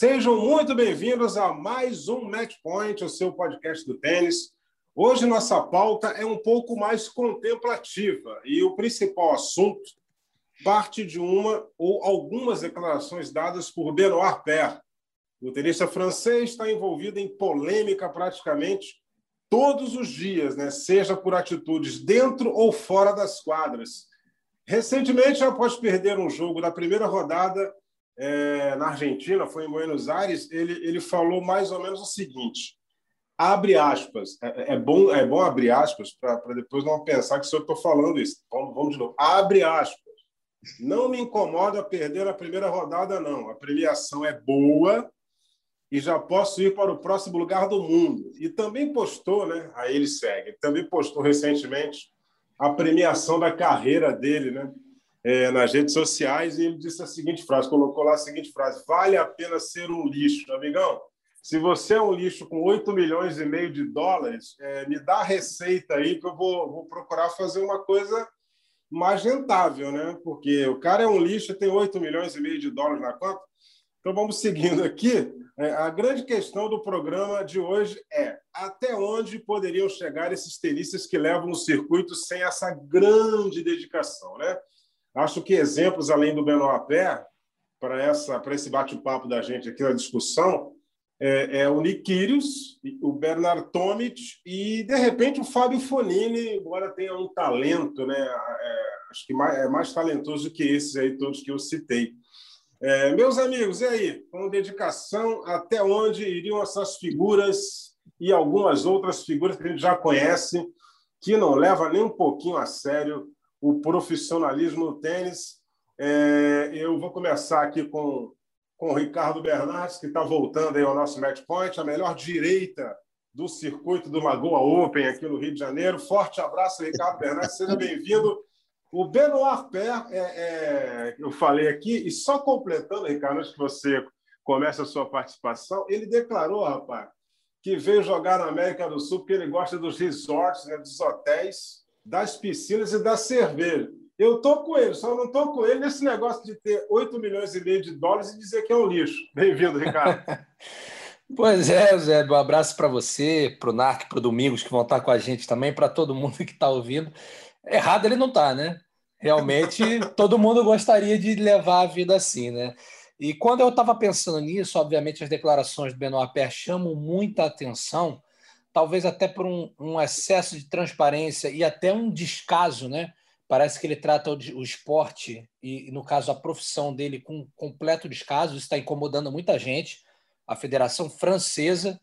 Sejam muito bem-vindos a mais um Match Point, o seu podcast do tênis. Hoje nossa pauta é um pouco mais contemplativa e o principal assunto parte de uma ou algumas declarações dadas por Benoit Paire. O tenista francês está envolvido em polêmica praticamente todos os dias, né? seja por atitudes dentro ou fora das quadras. Recentemente, após perder um jogo da primeira rodada, é, na Argentina, foi em Buenos Aires, ele, ele falou mais ou menos o seguinte: abre aspas, é, é bom, é bom abrir aspas para depois não pensar que sou eu estou falando isso. Vamos, vamos de novo. Abre aspas. Não me incomoda perder a primeira rodada, não. A premiação é boa e já posso ir para o próximo lugar do mundo. E também postou, né? Aí ele segue. Também postou recentemente a premiação da carreira dele, né? É, nas redes sociais e ele disse a seguinte frase, colocou lá a seguinte frase: vale a pena ser um lixo, amigão. Se você é um lixo com 8 milhões e meio de dólares, é, me dá a receita aí que eu vou, vou procurar fazer uma coisa mais rentável, né? Porque o cara é um lixo tem 8 milhões e meio de dólares na conta. Então vamos seguindo aqui. É, a grande questão do programa de hoje é até onde poderiam chegar esses tenistas que levam o circuito sem essa grande dedicação, né? Acho que exemplos além do Paire para essa para esse bate-papo da gente aqui na discussão é, é o Nick Kyrgios, o Bernard Tomic e de repente o Fábio Fonini, embora tenha um talento, né? É, acho que mais, é mais talentoso que esses aí todos que eu citei. É, meus amigos, e aí? Com dedicação, até onde iriam essas figuras e algumas outras figuras que a gente já conhece, que não leva nem um pouquinho a sério o profissionalismo no tênis. É, eu vou começar aqui com, com o Ricardo Bernardes, que está voltando aí ao nosso match point, a melhor direita do circuito do Lagoa Open aqui no Rio de Janeiro. Forte abraço, Ricardo Bernardes, seja bem-vindo. O Benoit Paire, é, é, eu falei aqui, e só completando, Ricardo, antes que você comece a sua participação, ele declarou, rapaz, que veio jogar na América do Sul porque ele gosta dos resorts, né, dos hotéis, das piscinas e da cerveja. Eu estou com ele, só não estou com ele nesse negócio de ter 8 milhões e meio de dólares e dizer que é um lixo. Bem-vindo, Ricardo. pois é, Zé, um abraço para você, para o Narc, para o Domingos, que vão estar com a gente também, para todo mundo que está ouvindo. Errado ele não está, né? Realmente, todo mundo gostaria de levar a vida assim, né? E quando eu estava pensando nisso, obviamente as declarações do Benoit Paire chamam muita atenção, talvez até por um, um, excesso de transparência e até um descaso, né? Parece que ele trata o, o esporte e, no caso, a profissão dele com completo descaso. Isso está incomodando muita gente. A Federação Francesa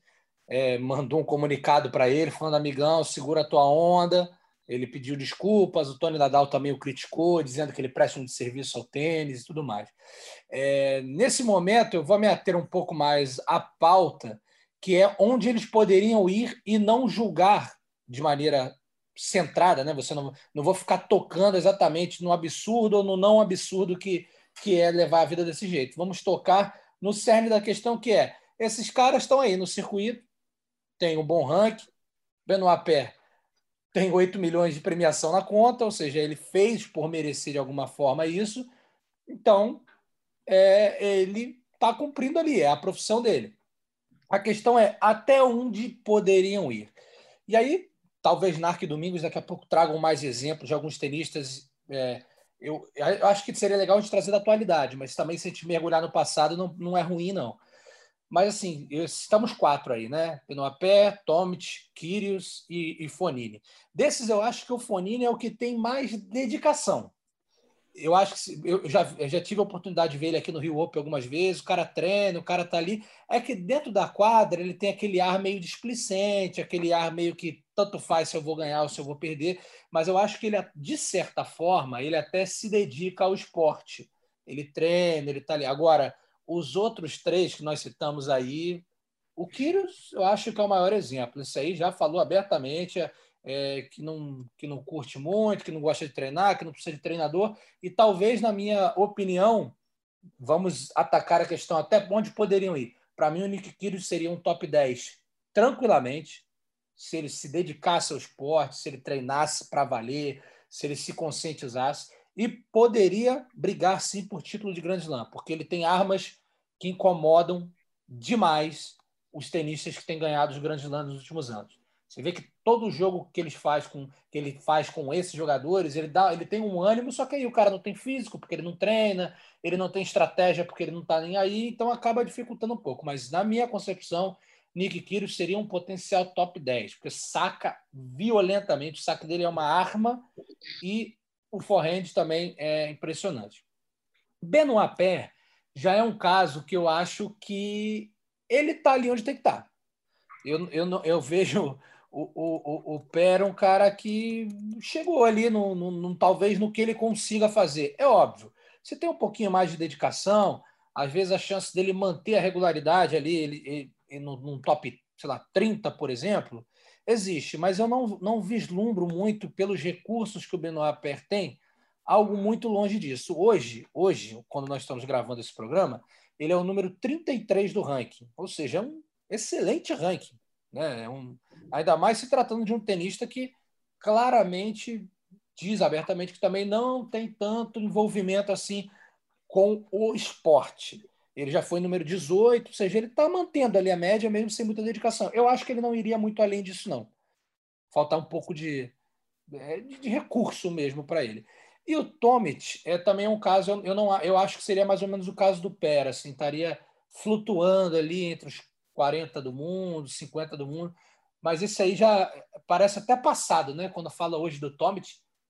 é, mandou um comunicado para ele falando: amigão, segura a tua onda. Ele pediu desculpas, o Tony Nadal também o criticou, dizendo que ele presta um serviço ao tênis e tudo mais. É, nesse momento, eu vou me ater um pouco mais à pauta que é onde eles poderiam ir e não julgar de maneira centrada, né? Você não, não vou ficar tocando exatamente no absurdo ou no não absurdo que, que é levar a vida desse jeito. Vamos tocar no cerne da questão que é esses caras estão aí no circuito, tem um bom ranking, Benoit Paire tem 8 milhões de premiação na conta, ou seja, ele fez por merecer de alguma forma isso, então é, ele está cumprindo ali, é a profissão dele. A questão é até onde poderiam ir. E aí, talvez Narc Domingos daqui a pouco tragam mais exemplos de alguns tenistas. É, eu, eu, acho que seria legal a gente trazer da atualidade, mas também se a gente mergulhar no passado não, não é ruim, não. Mas assim, estamos quatro aí, né? Penoapé, Tomic, Kyrgios e, e Fonini. Desses, eu acho que o Fonini é o que tem mais dedicação. Eu acho que eu já, eu já tive a oportunidade de ver ele aqui no Rio Open algumas vezes. O cara treina, o cara tá ali. É que dentro da quadra ele tem aquele ar meio displicente, aquele ar meio que tanto faz se eu vou ganhar ou se eu vou perder. Mas eu acho que ele, de certa forma, ele até se dedica ao esporte. Ele treina, ele tá ali. Agora, os outros três que nós citamos aí, o Kyrgios, eu acho que é o maior exemplo. Isso aí já falou abertamente. É, é, que, não, que não curte muito, que não gosta de treinar, que não precisa de treinador. E talvez, na minha opinião, vamos atacar a questão até onde poderiam ir. Para mim, o Nick Kyrgios seria um top 10 tranquilamente, se ele se dedicasse ao esporte, se ele treinasse para valer, se ele se conscientizasse. E poderia brigar sim por título de Grand Slam, porque ele tem armas que incomodam demais os tenistas que têm ganhado os Grand Slams nos últimos anos. Você vê que todo jogo que ele faz com que ele faz com esses jogadores, ele dá, ele tem um ânimo, só que aí o cara não tem físico porque ele não treina, ele não tem estratégia porque ele não está nem aí, então acaba dificultando um pouco. Mas na minha concepção, Nick Kyrgios seria um potencial top 10, porque saca violentamente, o saque dele é uma arma e o forehand também é impressionante. Benoit Paire já é um caso que eu acho que ele está ali onde tem que estar. Tá. Eu, eu, eu vejo o, o, o Pé é um cara que chegou ali, no, no, no, talvez no que ele consiga fazer. É óbvio, você tem um pouquinho mais de dedicação, às vezes a chance dele manter a regularidade ali, ele, ele, ele num top, sei lá, 30, por exemplo, existe, mas eu não, não vislumbro muito pelos recursos que o Benoit Paire tem, algo muito longe disso. Hoje, hoje, quando nós estamos gravando esse programa, ele é o número 33 do ranking, ou seja, é um excelente ranking. Né? É um, ainda mais se tratando de um tenista que claramente diz abertamente que também não tem tanto envolvimento assim com o esporte. Ele já foi número 18, ou seja, ele está mantendo ali a média mesmo sem muita dedicação. Eu acho que ele não iria muito além disso, não. Faltar um pouco de, é, de recurso mesmo para ele. E o Tomic é também um caso, eu, não, eu acho que seria mais ou menos o caso do Pera, assim, estaria flutuando ali entre os 40 do mundo, 50 do mundo. Mas isso aí já parece até passado, né? Quando fala hoje do Tomic,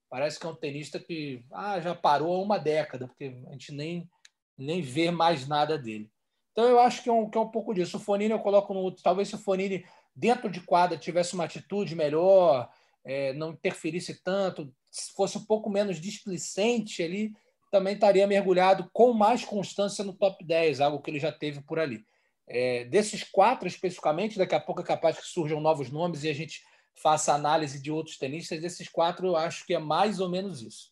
parece que é um tenista que ah, já parou há uma década, porque a gente nem, nem vê mais nada dele. Então eu acho que é um, que é um pouco disso. O Fonini eu coloco no. Talvez se o Fonini dentro de quadra tivesse uma atitude melhor, é, não interferisse tanto, fosse um pouco menos displicente ali, também estaria mergulhado com mais constância no top 10, algo que ele já teve por ali. É, desses quatro especificamente, daqui a pouco é capaz que surjam novos nomes e a gente faça análise de outros tenistas. Desses quatro, eu acho que é mais ou menos isso.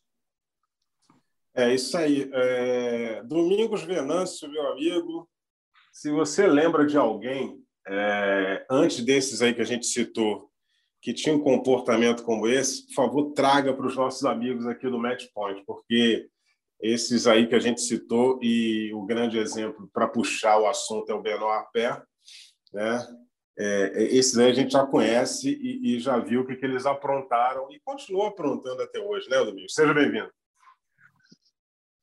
É isso aí. É... Domingos Venâncio, meu amigo, se você lembra de alguém é... antes desses aí que a gente citou que tinha um comportamento como esse, por favor, traga para os nossos amigos aqui do Match Point, porque esses aí que a gente citou, e o grande exemplo para puxar o assunto é o Benoit Pé, né? É, esses aí a gente já conhece e, e já viu o que, que, eles aprontaram e continuam aprontando até hoje, né, Domingos? Seja bem-vindo.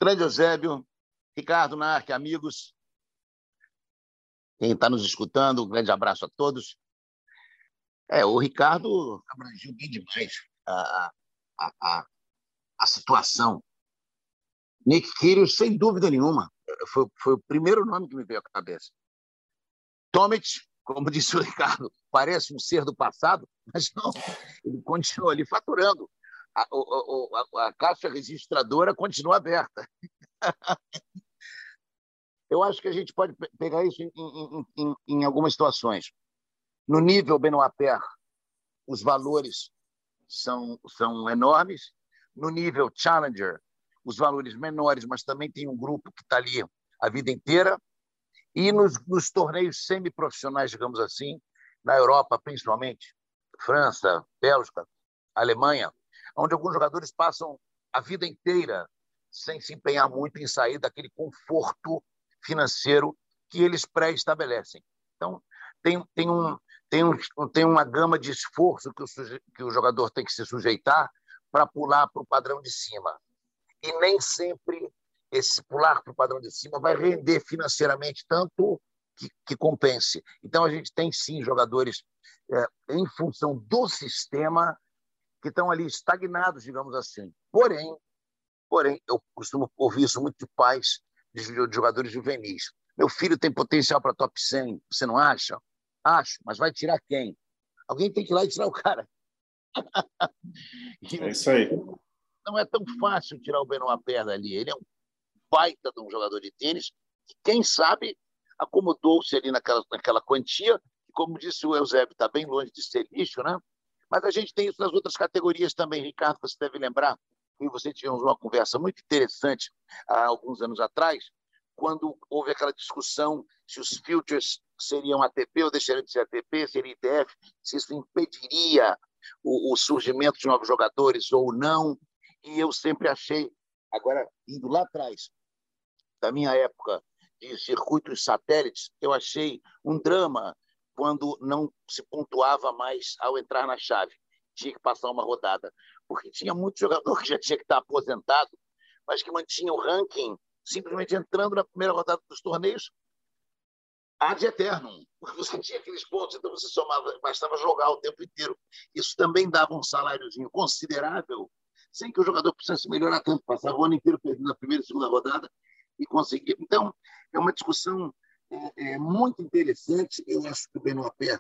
Grande Eusébio, Ricardo Narque, amigos, quem está nos escutando, um grande abraço a todos. É, o Ricardo abrangiu bem demais a, a, a, a situação Nick Kyrgios, sem dúvida nenhuma, foi, foi, o primeiro nome que me veio à cabeça. Tomic, como disse o Ricardo, parece um ser do passado, mas não, ele continua ali faturando. A, a, a, a caixa registradora continua aberta. Eu acho que a gente pode pegar isso em, em, em, em algumas situações. No nível Benoit os valores são, são enormes. No nível Challenger, os valores menores, mas também tem um grupo que está ali a vida inteira. E nos, nos torneios semiprofissionais, digamos assim, na Europa principalmente, França, Bélgica, Alemanha, onde alguns jogadores passam a vida inteira sem se empenhar muito em sair daquele conforto financeiro que eles pré-estabelecem. Então, tem, tem, um, tem, um, tem uma gama de esforço que o, que o jogador tem que se sujeitar para pular para o padrão de cima e nem sempre esse pular para o padrão de cima vai render financeiramente tanto que, que compense. Então, a gente tem sim jogadores é, em função do sistema que estão ali estagnados, digamos assim. Porém, Porém, eu costumo ouvir isso muito de pais de jogadores juvenis. Meu filho tem potencial para top 100, você não acha? Acho, mas vai tirar quem? Alguém tem que ir lá e tirar o cara. É isso aí. Não é tão fácil tirar o Benoit Paire dali. Ele é um baita de um jogador de tênis que, quem sabe, acomodou-se ali naquela, naquela quantia. E, como disse o Eusébio, está bem longe de ser lixo, né? Mas a gente tem isso nas outras categorias também. Ricardo, você deve lembrar que você tivemos uma conversa muito interessante há alguns anos atrás, quando houve aquela discussão se os futures seriam ATP ou deixariam de ser ATP, seria ITF, se isso impediria o, o surgimento de novos jogadores ou não. E eu sempre achei, agora indo lá atrás, da minha época de circuitos satélites, eu achei um drama quando não se pontuava mais ao entrar na chave. Tinha que passar uma rodada. Porque tinha muito jogador que já tinha que estar aposentado, mas que mantinha o ranking simplesmente entrando na primeira rodada dos torneios ad eternum, porque você tinha aqueles pontos, então você somava, bastava jogar o tempo inteiro. Isso também dava um saláriozinho considerável, sem que o jogador precisasse melhorar tanto, passava o ano inteiro perdendo a primeira e segunda rodada e conseguia. Então, é uma discussão é, é muito interessante. Eu acho que o Benoit Pé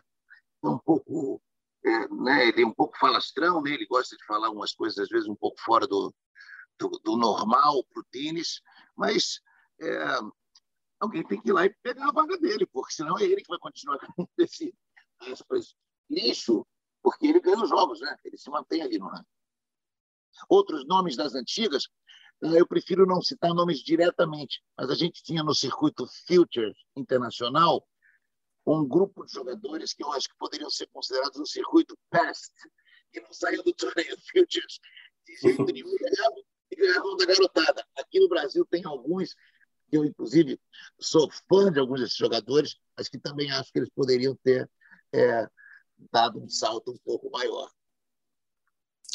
é um pouco, é, né, ele é um pouco falastrão, né? ele gosta de falar umas coisas, às vezes, um pouco fora do, do, do normal para o tênis, mas é, alguém tem que ir lá e pegar a vaga dele, porque senão é ele que vai continuar com esse aspas, lixo, porque ele ganha os jogos, né? ele se mantém ali no ranking. Outros nomes das antigas, eh, eu prefiro não citar nomes diretamente, mas a gente tinha no circuito Future Internacional um grupo de jogadores que eu acho que poderiam ser considerados um circuito Past, que não saíam do torneio Futures de jeito nenhum e ganhavam da garotada. Aqui no Brasil tem alguns eu, inclusive, sou fã de alguns desses jogadores, mas que também acho que eles poderiam ter é, dado um salto um pouco maior.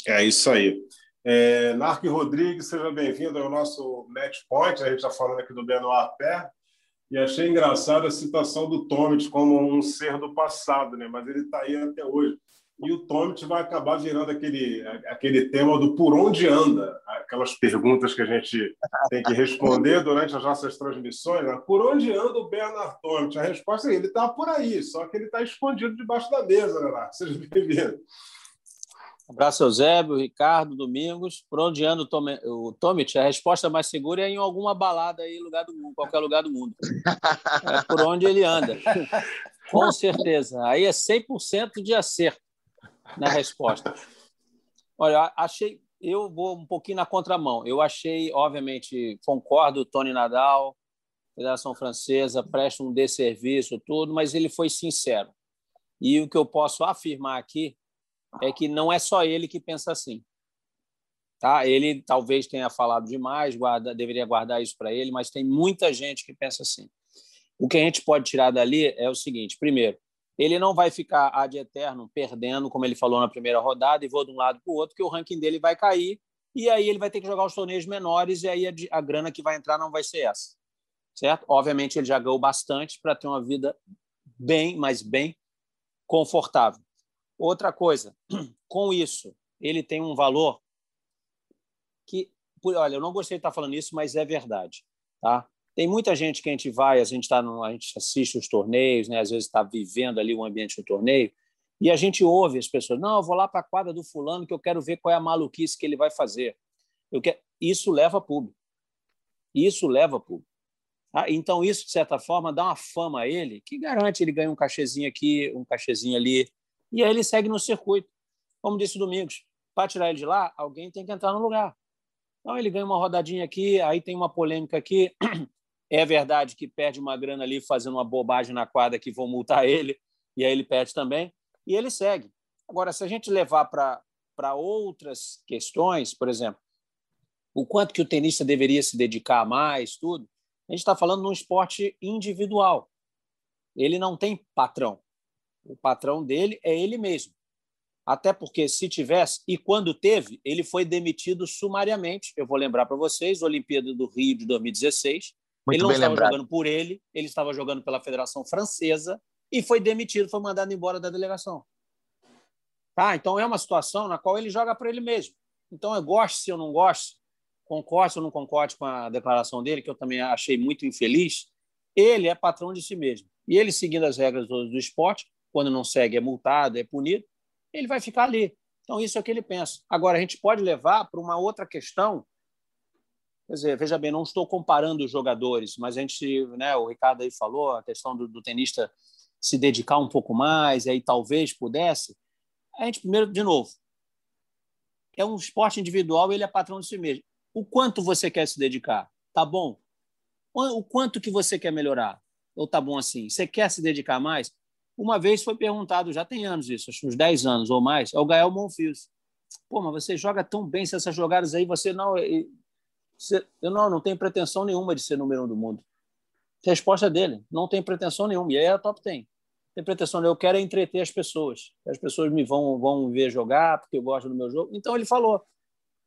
É isso aí. É, Narco Rodrigues, seja bem-vindo ao nosso Match Point. A gente está falando aqui do Benoit Pé. E achei engraçada a citação do Tomic como um ser do passado, né? mas ele está aí até hoje. E o Tomic vai acabar virando aquele, aquele tema do por onde anda, aquelas perguntas que a gente tem que responder durante as nossas transmissões. Né? Por onde anda o Bernard Tomic? A resposta é ele está por aí, só que ele está escondido debaixo da mesa, né? Seja bem-vindo. Abraço, Eusébio, Ricardo, Domingos. Por onde anda o, Tomic? A resposta mais segura é em alguma balada aí, lugar do mundo, qualquer lugar do mundo. É por onde ele anda. Com certeza. Aí é 100% de acerto na resposta. Olha, achei, eu vou um pouquinho na contramão. Eu achei, obviamente, concordo, Tony Nadal, Federação Francesa presta um desserviço, tudo, mas ele foi sincero. E o que eu posso afirmar aqui é que não é só ele que pensa assim. Tá? Ele talvez tenha falado demais, guarda, deveria guardar isso para ele, mas tem muita gente que pensa assim. O que a gente pode tirar dali é o seguinte: primeiro, ele não vai ficar ad eterno perdendo, como ele falou na primeira rodada, e vou de um lado para o outro, que o ranking dele vai cair, e aí ele vai ter que jogar os torneios menores, e aí a, a grana que vai entrar não vai ser essa. Certo? Obviamente, ele já ganhou bastante para ter uma vida bem, mas bem confortável. Outra coisa, com isso, ele tem um valor que, olha, eu não gostei de estar falando isso, mas é verdade. Tá? Tem muita gente que a gente vai, a gente, tá no, a gente assiste os torneios, né? às vezes está vivendo ali o ambiente do torneio, e a gente ouve as pessoas, não, eu vou lá para a quadra do fulano que eu quero ver qual é a maluquice que ele vai fazer. Eu quero... Isso leva público. Isso leva público. Ah, então, isso, de certa forma, dá uma fama a ele que garante ele ganha um cachezinho aqui, um cachezinho ali, e aí ele segue no circuito. Como disse o Domingos, para tirar ele de lá, alguém tem que entrar no lugar. Então, ele ganha uma rodadinha aqui, aí tem uma polêmica aqui, é verdade que perde uma grana ali fazendo uma bobagem na quadra que vão multar ele, e aí ele perde também, e ele segue. Agora, se a gente levar para outras questões, por exemplo, o quanto que o tenista deveria se dedicar mais, tudo, a gente está falando de um esporte individual. Ele não tem patrão. O patrão dele é ele mesmo. Até porque, se tivesse, e quando teve, ele foi demitido sumariamente. Eu vou lembrar para vocês: Olimpíada do Rio de 2016, muito ele não estava lembrado. jogando por ele, ele estava jogando pela Federação Francesa e foi demitido, foi mandado embora da delegação. Tá? Então é uma situação na qual ele joga para ele mesmo. Então eu gosto se eu não gosto, concorde ou não concorde com a declaração dele, que eu também achei muito infeliz, ele é patrão de si mesmo. E ele, seguindo as regras do, do esporte, quando não segue, é multado, é punido, ele vai ficar ali. Então, isso é o que ele pensa. Agora, a gente pode levar para uma outra questão. Quer dizer, veja bem, não estou comparando os jogadores, mas a gente, né, o Ricardo aí falou, a questão do, do tenista se dedicar um pouco mais, aí talvez pudesse. A gente, primeiro, de novo, é um esporte individual, ele é patrão de si mesmo. O quanto você quer se dedicar? Tá bom? O quanto que você quer melhorar? Ou tá bom assim? Você quer se dedicar mais? Uma vez foi perguntado, já tem anos isso, acho uns 10 anos ou mais, é o Gael Monfils. Pô, mas você joga tão bem se essas jogadas aí, você não. Você, eu não, não tenho pretensão nenhuma de ser número um do mundo. Resposta dele, não tem pretensão nenhuma. E aí a top tem. Tem pretensão, eu quero é entreter as pessoas. As pessoas me vão, vão ver jogar porque eu gosto do meu jogo. Então ele falou.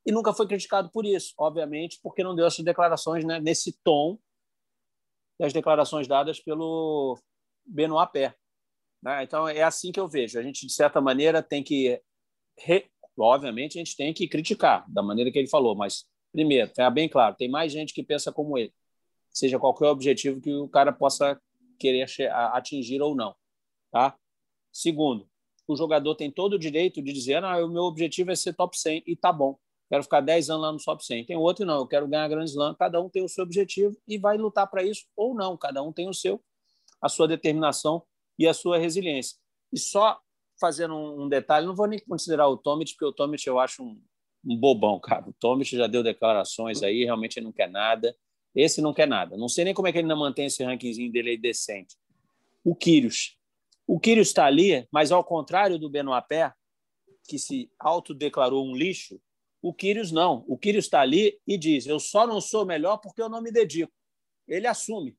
E nunca foi criticado por isso, obviamente, porque não deu essas declarações né, nesse tom das declarações dadas pelo Benoit Pé. Né? Então é assim que eu vejo. A gente, de certa maneira, tem que. Re... Obviamente, a gente tem que criticar da maneira que ele falou, mas, primeiro, ficar bem claro: tem mais gente que pensa como ele seja qualquer objetivo que o cara possa querer atingir ou não. Tá? Segundo, o jogador tem todo o direito de dizer: ah, o meu objetivo é ser top 100 e tá bom. Quero ficar 10 anos lá no top 100. Tem outro não, eu quero ganhar Grand Slam. Cada um tem o seu objetivo e vai lutar para isso ou não. Cada um tem o seu, a sua determinação e a sua resiliência. E só fazendo um, detalhe, não vou nem considerar o Tomic, porque o Tomic eu acho um, um bobão, cara. O Tomic já deu declarações aí, realmente ele não quer nada. Esse não quer nada. Não sei nem como é que ele ainda mantém esse rankingzinho dele aí decente. O Quírios. O Quírios está ali, mas ao contrário do Benoit Pé, que se autodeclarou um lixo, o Quírios não. O Quírios está ali e diz: Eu só não sou melhor porque eu não me dedico. Ele assume.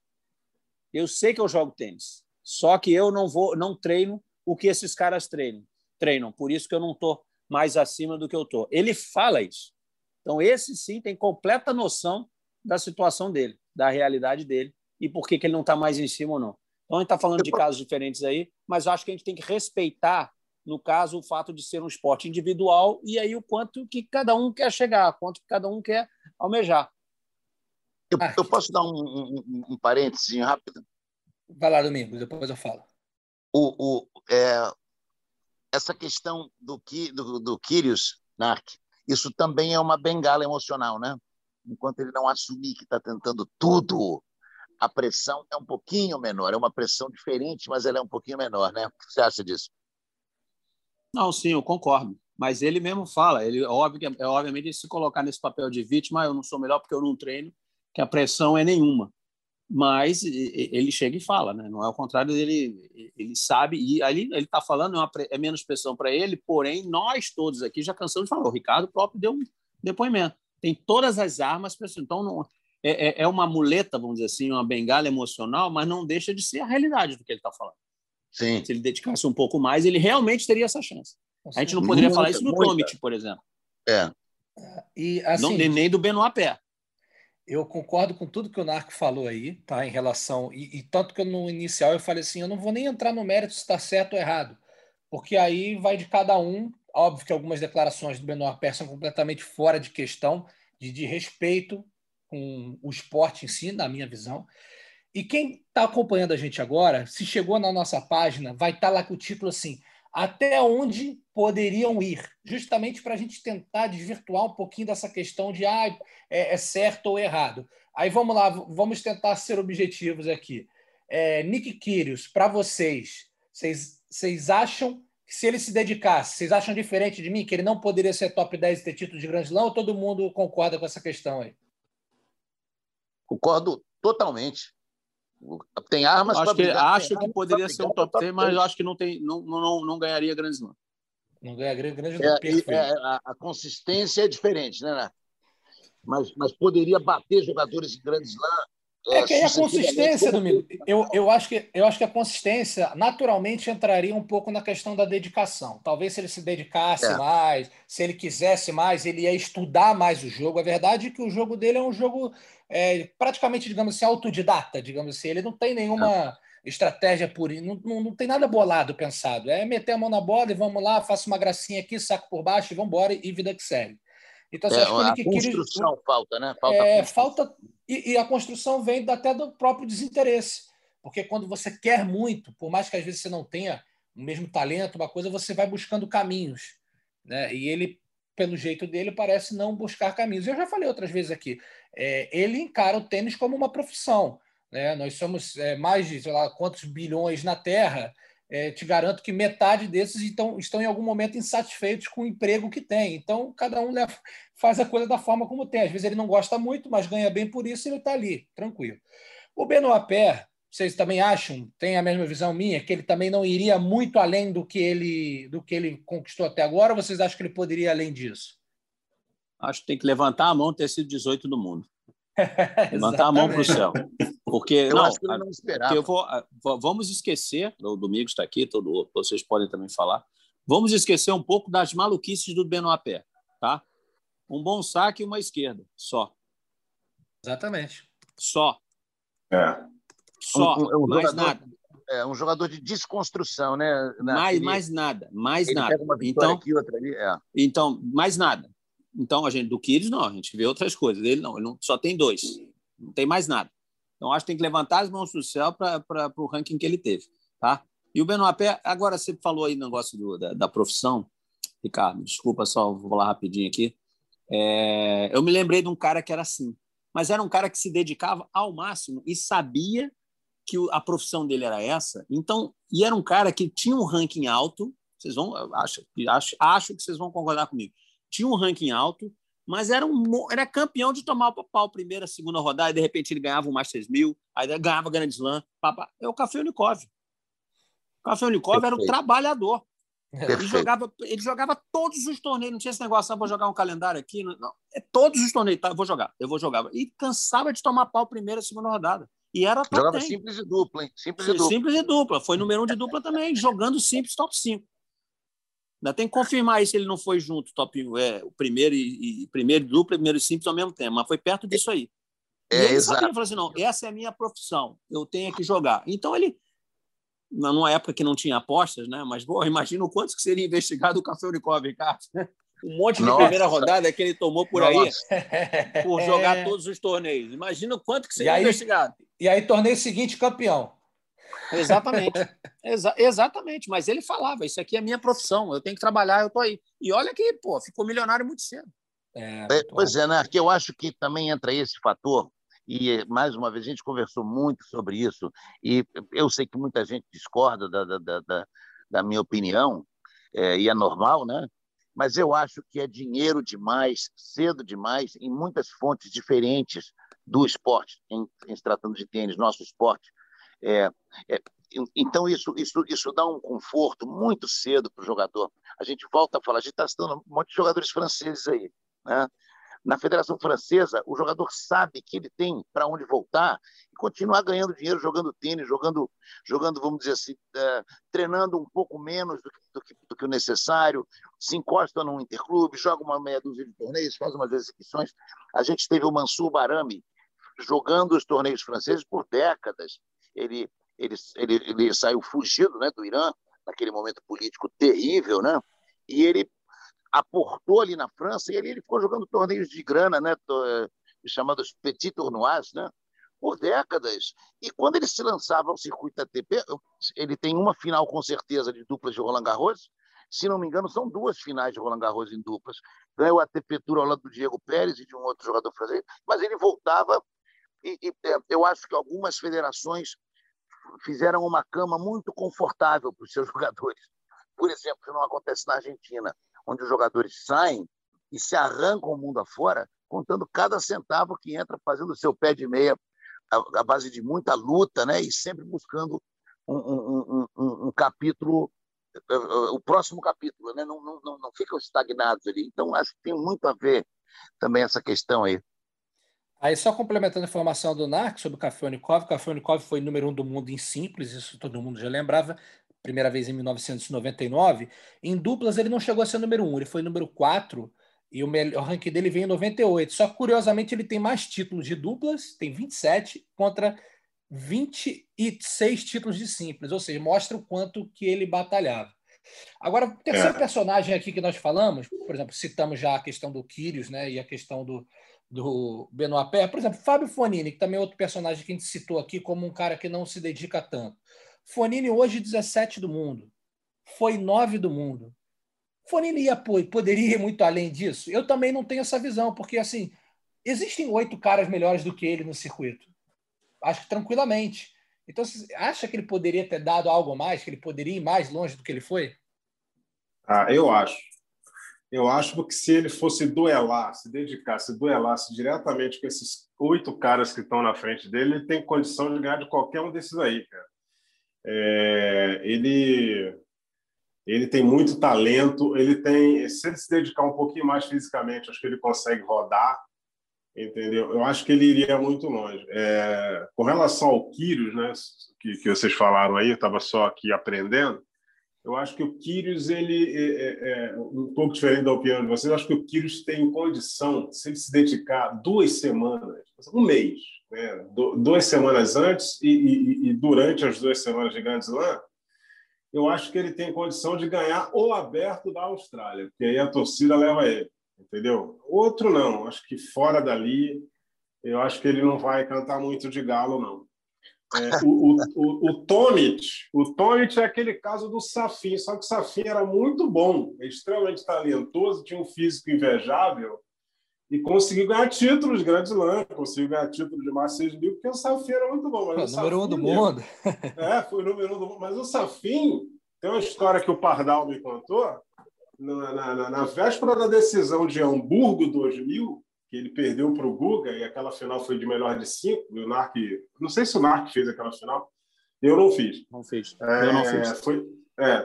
Eu sei que eu jogo tênis, só que eu não vou, não treino o que esses caras treinam. Treinam, por isso que eu não estou mais acima do que eu estou. Ele fala isso. Então, esse sim tem completa noção da situação dele, da realidade dele e por que, que ele não está mais em cima ou não. Então, a gente está falando de casos diferentes aí, mas acho que a gente tem que respeitar, no caso, o fato de ser um esporte individual e aí o quanto que cada um quer chegar, quanto que cada um quer almejar. Eu, eu posso dar um, um, um parênteses rápido? Vai lá, Domingos, depois eu falo. O, o, é, essa questão do, do, do Kyrios, Narc, isso também é uma bengala emocional, né? enquanto ele não assumir que está tentando tudo, a pressão é um pouquinho menor. É uma pressão diferente, mas ela é um pouquinho menor, né? O que você acha disso? Não, sim, eu concordo. Mas ele mesmo fala, ele óbvio, é obviamente se colocar nesse papel de vítima, eu não sou melhor porque eu não treino, que a pressão é nenhuma. Mas ele chega e fala, né? Não é o contrário dele, ele sabe e ali ele está falando é, uma, é menos pressão para ele, porém nós todos aqui já cansamos de falar. O Ricardo próprio deu um depoimento tem todas as armas para isso. Então, não, é, é, é uma muleta, vamos dizer assim, uma bengala emocional, mas não deixa de ser a realidade do que ele está falando. Sim. Se ele dedicasse um pouco mais, ele realmente teria essa chance. A gente não poderia muita, falar isso no Tomit, por exemplo. É. E, assim, não, nem do Benoit Pé. Eu concordo com tudo que o Narco falou aí, tá? Em relação. E, e, tanto que no inicial eu falei assim: eu não vou nem entrar no mérito se está certo ou errado, porque aí vai de cada um Óbvio que algumas declarações do Benoit Pérez são completamente fora de questão, de, de respeito com o esporte em si, na minha visão. E quem está acompanhando a gente agora, se chegou na nossa página, vai estar tá lá com o título assim: Até onde poderiam ir? Justamente para a gente tentar desvirtuar um pouquinho dessa questão de ah, é, é certo ou errado. Aí vamos lá, vamos tentar ser objetivos aqui. É, Nick Kyrgios, para vocês, vocês, vocês acham se ele se dedicasse, vocês acham diferente de mim que ele não poderia ser top 10 e ter título de Grand Slam ou todo mundo concorda com essa questão aí? Concordo totalmente. Tem armas para que Acho que poderia ser um top 10, mas eu acho que não, tem, não, não, não ganharia Grand Slam. Não ganharia Grand Slam, é, é, a, a, consistência é diferente, né, né? Mas, mas poderia bater jogadores em Grand Slam é, é que aí a consistência, Domingo, eu, eu, acho que, eu acho que a consistência naturalmente entraria um pouco na questão da dedicação. Talvez se ele se dedicasse é. mais, se ele quisesse mais, ele ia estudar mais o jogo. A verdade é que o jogo dele é um jogo é, praticamente, digamos assim, autodidata, digamos assim. Ele não tem nenhuma estratégia por não, não, não, tem nada bolado pensado. É meter a mão na bola e vamos lá, faço uma gracinha aqui, saco por baixo e vamos embora e vida que segue. Então, é, acho que a construção falta, né? Falta, é, falta e, e, a construção vem até do próprio desinteresse. Porque quando você quer muito, por mais que às vezes você não tenha o mesmo talento, uma coisa, você vai buscando caminhos. Né? E ele, pelo jeito dele, parece não buscar caminhos. Eu já falei outras vezes aqui, é, ele encara o tênis como uma profissão. Né? Nós somos é, mais de, sei lá, quantos bilhões na Terra, é, te garanto que metade desses estão, estão em algum momento insatisfeitos com o emprego que tem. Então, cada um leva, faz a coisa da forma como tem. Às vezes ele não gosta muito, mas ganha bem por isso e ele está ali, tranquilo. O Benoit Paire, vocês também acham, tem a mesma visão minha, que ele também não iria muito além do que ele, do que ele conquistou até agora, ou vocês acham que ele poderia ir além disso? Acho que tem que levantar a mão ter sido 18 do mundo. levantar a mão para o céu. Porque eu não, acho que ele não esperava. Eu vou, vamos esquecer, o Domingos está aqui, todo, vocês podem também falar. Vamos esquecer um pouco das maluquices do Benoit Pé, tá? Um bom saque e uma esquerda, só. Exatamente. Só. É. Só, um, um mais jogador, nada. É um jogador de desconstrução, né? mais, mais nada, mais ele nada. então, aqui, ali, é. então, mais nada. Então, a gente do Kyrgios, não, a gente vê outras coisas. Ele não, ele não só tem dois, não tem mais nada. Então, acho que tem que levantar as mãos do céu para o ranking que ele teve. Tá? E o Benoit Pé, agora você falou aí no negócio do, da, da, profissão, Ricardo, desculpa só, vou lá rapidinho aqui. É, eu me lembrei de um cara que era assim, mas era um cara que se dedicava ao máximo e sabia que a profissão dele era essa. Então, e era um cara que tinha um ranking alto. Vocês vão, acho, acho, acho que vocês vão concordar comigo. Tinha um ranking alto, mas era, um, era campeão de tomar o pau primeira, segunda rodada, e de repente ele ganhava o Masters 1000, aí ganhava Grand Slam. Papá. É o Café Unicov. O Café Unicov era um trabalhador. Ele jogava, ele jogava todos os torneios, não tinha esse negócio, ah, vou jogar um calendário aqui. Não, é todos os torneios, tá, eu vou jogar, eu vou jogar. E cansava de tomar pau primeira, segunda rodada. E era top Jogava 10. simples e dupla, hein? Simples e dupla. Simples e dupla. Foi número um de dupla também, jogando simples top 5. Ainda tem que confirmar se ele não foi junto, top é, o primeiro e, e primeiro dupla, primeiro e simples ao mesmo tempo, mas foi perto disso aí. É, e ele exato. sabia, falou assim, não, essa é a minha profissão, eu tenho que jogar. Então ele, numa época que não tinha apostas, né? Mas, bom, imagina o quanto que seria investigado o Café Unicov, Ricardo. Um monte de Nossa. primeira rodada que ele tomou por Nossa. aí, por jogar é. todos os torneios. Imagina o quanto que seria e aí, investigado. E aí, torneio seguinte, campeão. Exatamente. Exa exatamente. Mas ele falava: Isso aqui é minha profissão, eu tenho que trabalhar, eu tô aí. E olha que, pô, ficou milionário muito cedo. É, é, pois é, né? Que eu acho que também entra esse fator. E, mais uma vez, a gente conversou muito sobre isso. E eu sei que muita gente discorda da, da, da, da minha opinião, é, e é normal, né? Mas eu acho que é dinheiro demais, cedo demais, em muitas fontes diferentes do esporte, em, em se tratando de tênis, nosso esporte. É, é, então, isso, isso, isso dá um conforto muito cedo para o jogador. A gente volta a falar, a gente está citando um monte de jogadores franceses aí. Né? Na Federação Francesa, o jogador sabe que ele tem para onde voltar e continuar ganhando dinheiro jogando tênis, jogando, jogando vamos dizer assim, é, treinando um pouco menos do que, do, que, do que, o necessário, se encosta num interclube, joga uma meia dúzia de torneios, faz umas exibições. A gente teve o Mansur Barami jogando os torneios franceses por décadas ele, ele, ele, ele saiu fugido né, do Irã, naquele momento político terrível, né? E ele aportou ali na França e ele, ele ficou jogando torneios de grana, né? Eh, chamados Petit Tournois, né? Por décadas. E quando ele se lançava ao circuito ATP, ele tem uma final com certeza de duplas de Roland Garros. Se não me engano, são duas finais de Roland Garros em duplas. Ganhou a ATP Tour ao lado do Diego Pérez e de um outro jogador francês, mas ele voltava e, e é, eu acho que algumas federações fizeram uma cama muito confortável para os seus jogadores. Por exemplo, que não acontece na Argentina, onde os jogadores saem e se arrancam o mundo afora, contando cada centavo que entra, fazendo o seu pé de meia à base de muita luta, né? E sempre buscando um, um, um, um capítulo, eh, eh, o próximo capítulo, né? Não, não, não ficam estagnados ali. Então, acho que tem muito a ver também essa questão aí. Aí, só complementando a informação do NARC sobre o Café Unicov, o Café Unicov foi número um do mundo em simples, isso todo mundo já lembrava, primeira vez em 1999. Em duplas, ele não chegou a ser número um, ele foi número quatro, e o, melhor, o ranking dele veio em 98. Só que, curiosamente, ele tem mais títulos de duplas, tem 27, contra 26 títulos de simples, ou seja, mostra o quanto que ele batalhava. Agora, o terceiro é. personagem aqui que nós falamos, por exemplo, citamos já a questão do Quírios né, e a questão do, do Benoit Pé. Por exemplo, Fábio Fonini, que também é outro personagem que a gente citou aqui como um cara que não se dedica tanto. Fonini hoje 17 do mundo. Foi 9 do mundo. Fonini ia, poderia ir muito além disso? Eu também não tenho essa visão, porque assim, existem oito caras melhores do que ele no circuito. Acho que tranquilamente. Então, você acha que ele poderia ter dado algo mais, que ele poderia ir mais longe do que ele foi? Ah, eu acho. Eu acho que se ele fosse duelar, se dedicasse, duelasse diretamente com esses oito caras que estão na frente dele, ele tem condição de ganhar de qualquer um desses aí, cara. É, ele ele tem muito talento, ele tem, se ele se dedicar um pouquinho mais fisicamente, acho que ele consegue rodar, entendeu? Eu acho que ele iria muito longe. É, com relação ao Quírios, né, que, que vocês falaram aí, eu estava só aqui aprendendo, eu acho que o Quírios, ele é, é, é, um pouco diferente da opinião de vocês, eu acho que o Quírios tem condição, se ele se dedicar duas semanas, um mês, né, duas semanas antes e, e, e durante as duas semanas de Grand Slam, eu acho que ele tem condição de ganhar o aberto da Austrália, porque aí a torcida leva ele, entendeu? Outro não, acho que fora dali, eu acho que ele não vai cantar muito de galo, não. É, o, o, o, o Tomic, o Tomic é aquele caso do Safin, só que o Safin era muito bom, extremamente talentoso, tinha um físico invejável e conseguiu ganhar títulos de Grand Slam, conseguiu ganhar título de 6 mil, porque o Safin era muito bom. Mas Pô, número um do mundo. É, foi o número um do mundo. Mas o Safin, tem uma história que o Pardal me contou, na, na, na véspera da decisão de Hamburgo 2000, que ele perdeu para o Guga, e aquela final foi de melhor de cinco. O Narc, não sei se o Narc fez aquela final. Eu não fiz. Não fiz. É, eu não fiz. Foi, é,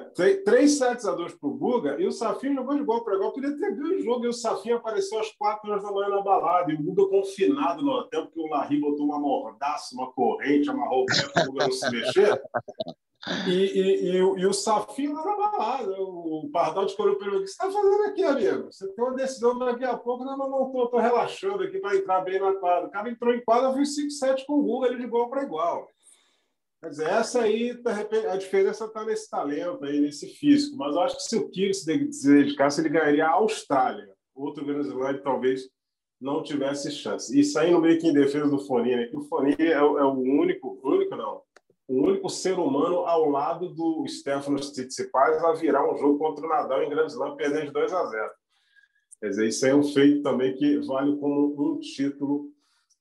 três sets a dois para o Guga, e o Safin jogou de igual para igual. Podia ter ganho o jogo, e o Safin apareceu às quatro horas da manhã na balada, e o Guga confinado no hotel, porque o Larry botou uma mordaça, uma corrente, amarrou o pé para o Guga não se mexer. E, e, e, e, o Safin lá na balada. O Pardal escolheu pelo que você está fazendo aqui, amigo? Você tem uma decisão daqui a pouco. Não, não, estou relaxando aqui para entrar bem na quadra. O cara entrou em quadra, viu 5-7 com o Guga, ele de igual para igual. Quer dizer, essa aí, a diferença está nesse talento aí, nesse físico. Mas eu acho que se o Kiro se dedicasse, ele ganharia a Austrália. Outro venezuelano talvez não tivesse chance. E saindo meio que em defesa do Fonini, o Fonini é, o, é o único, único não, o único ser humano ao lado do Stefano Tsitsipas a virar um jogo contra o Nadal em Grand Slam, perdendo de 2 a 0. Quer dizer, isso é um feito também que vale como um título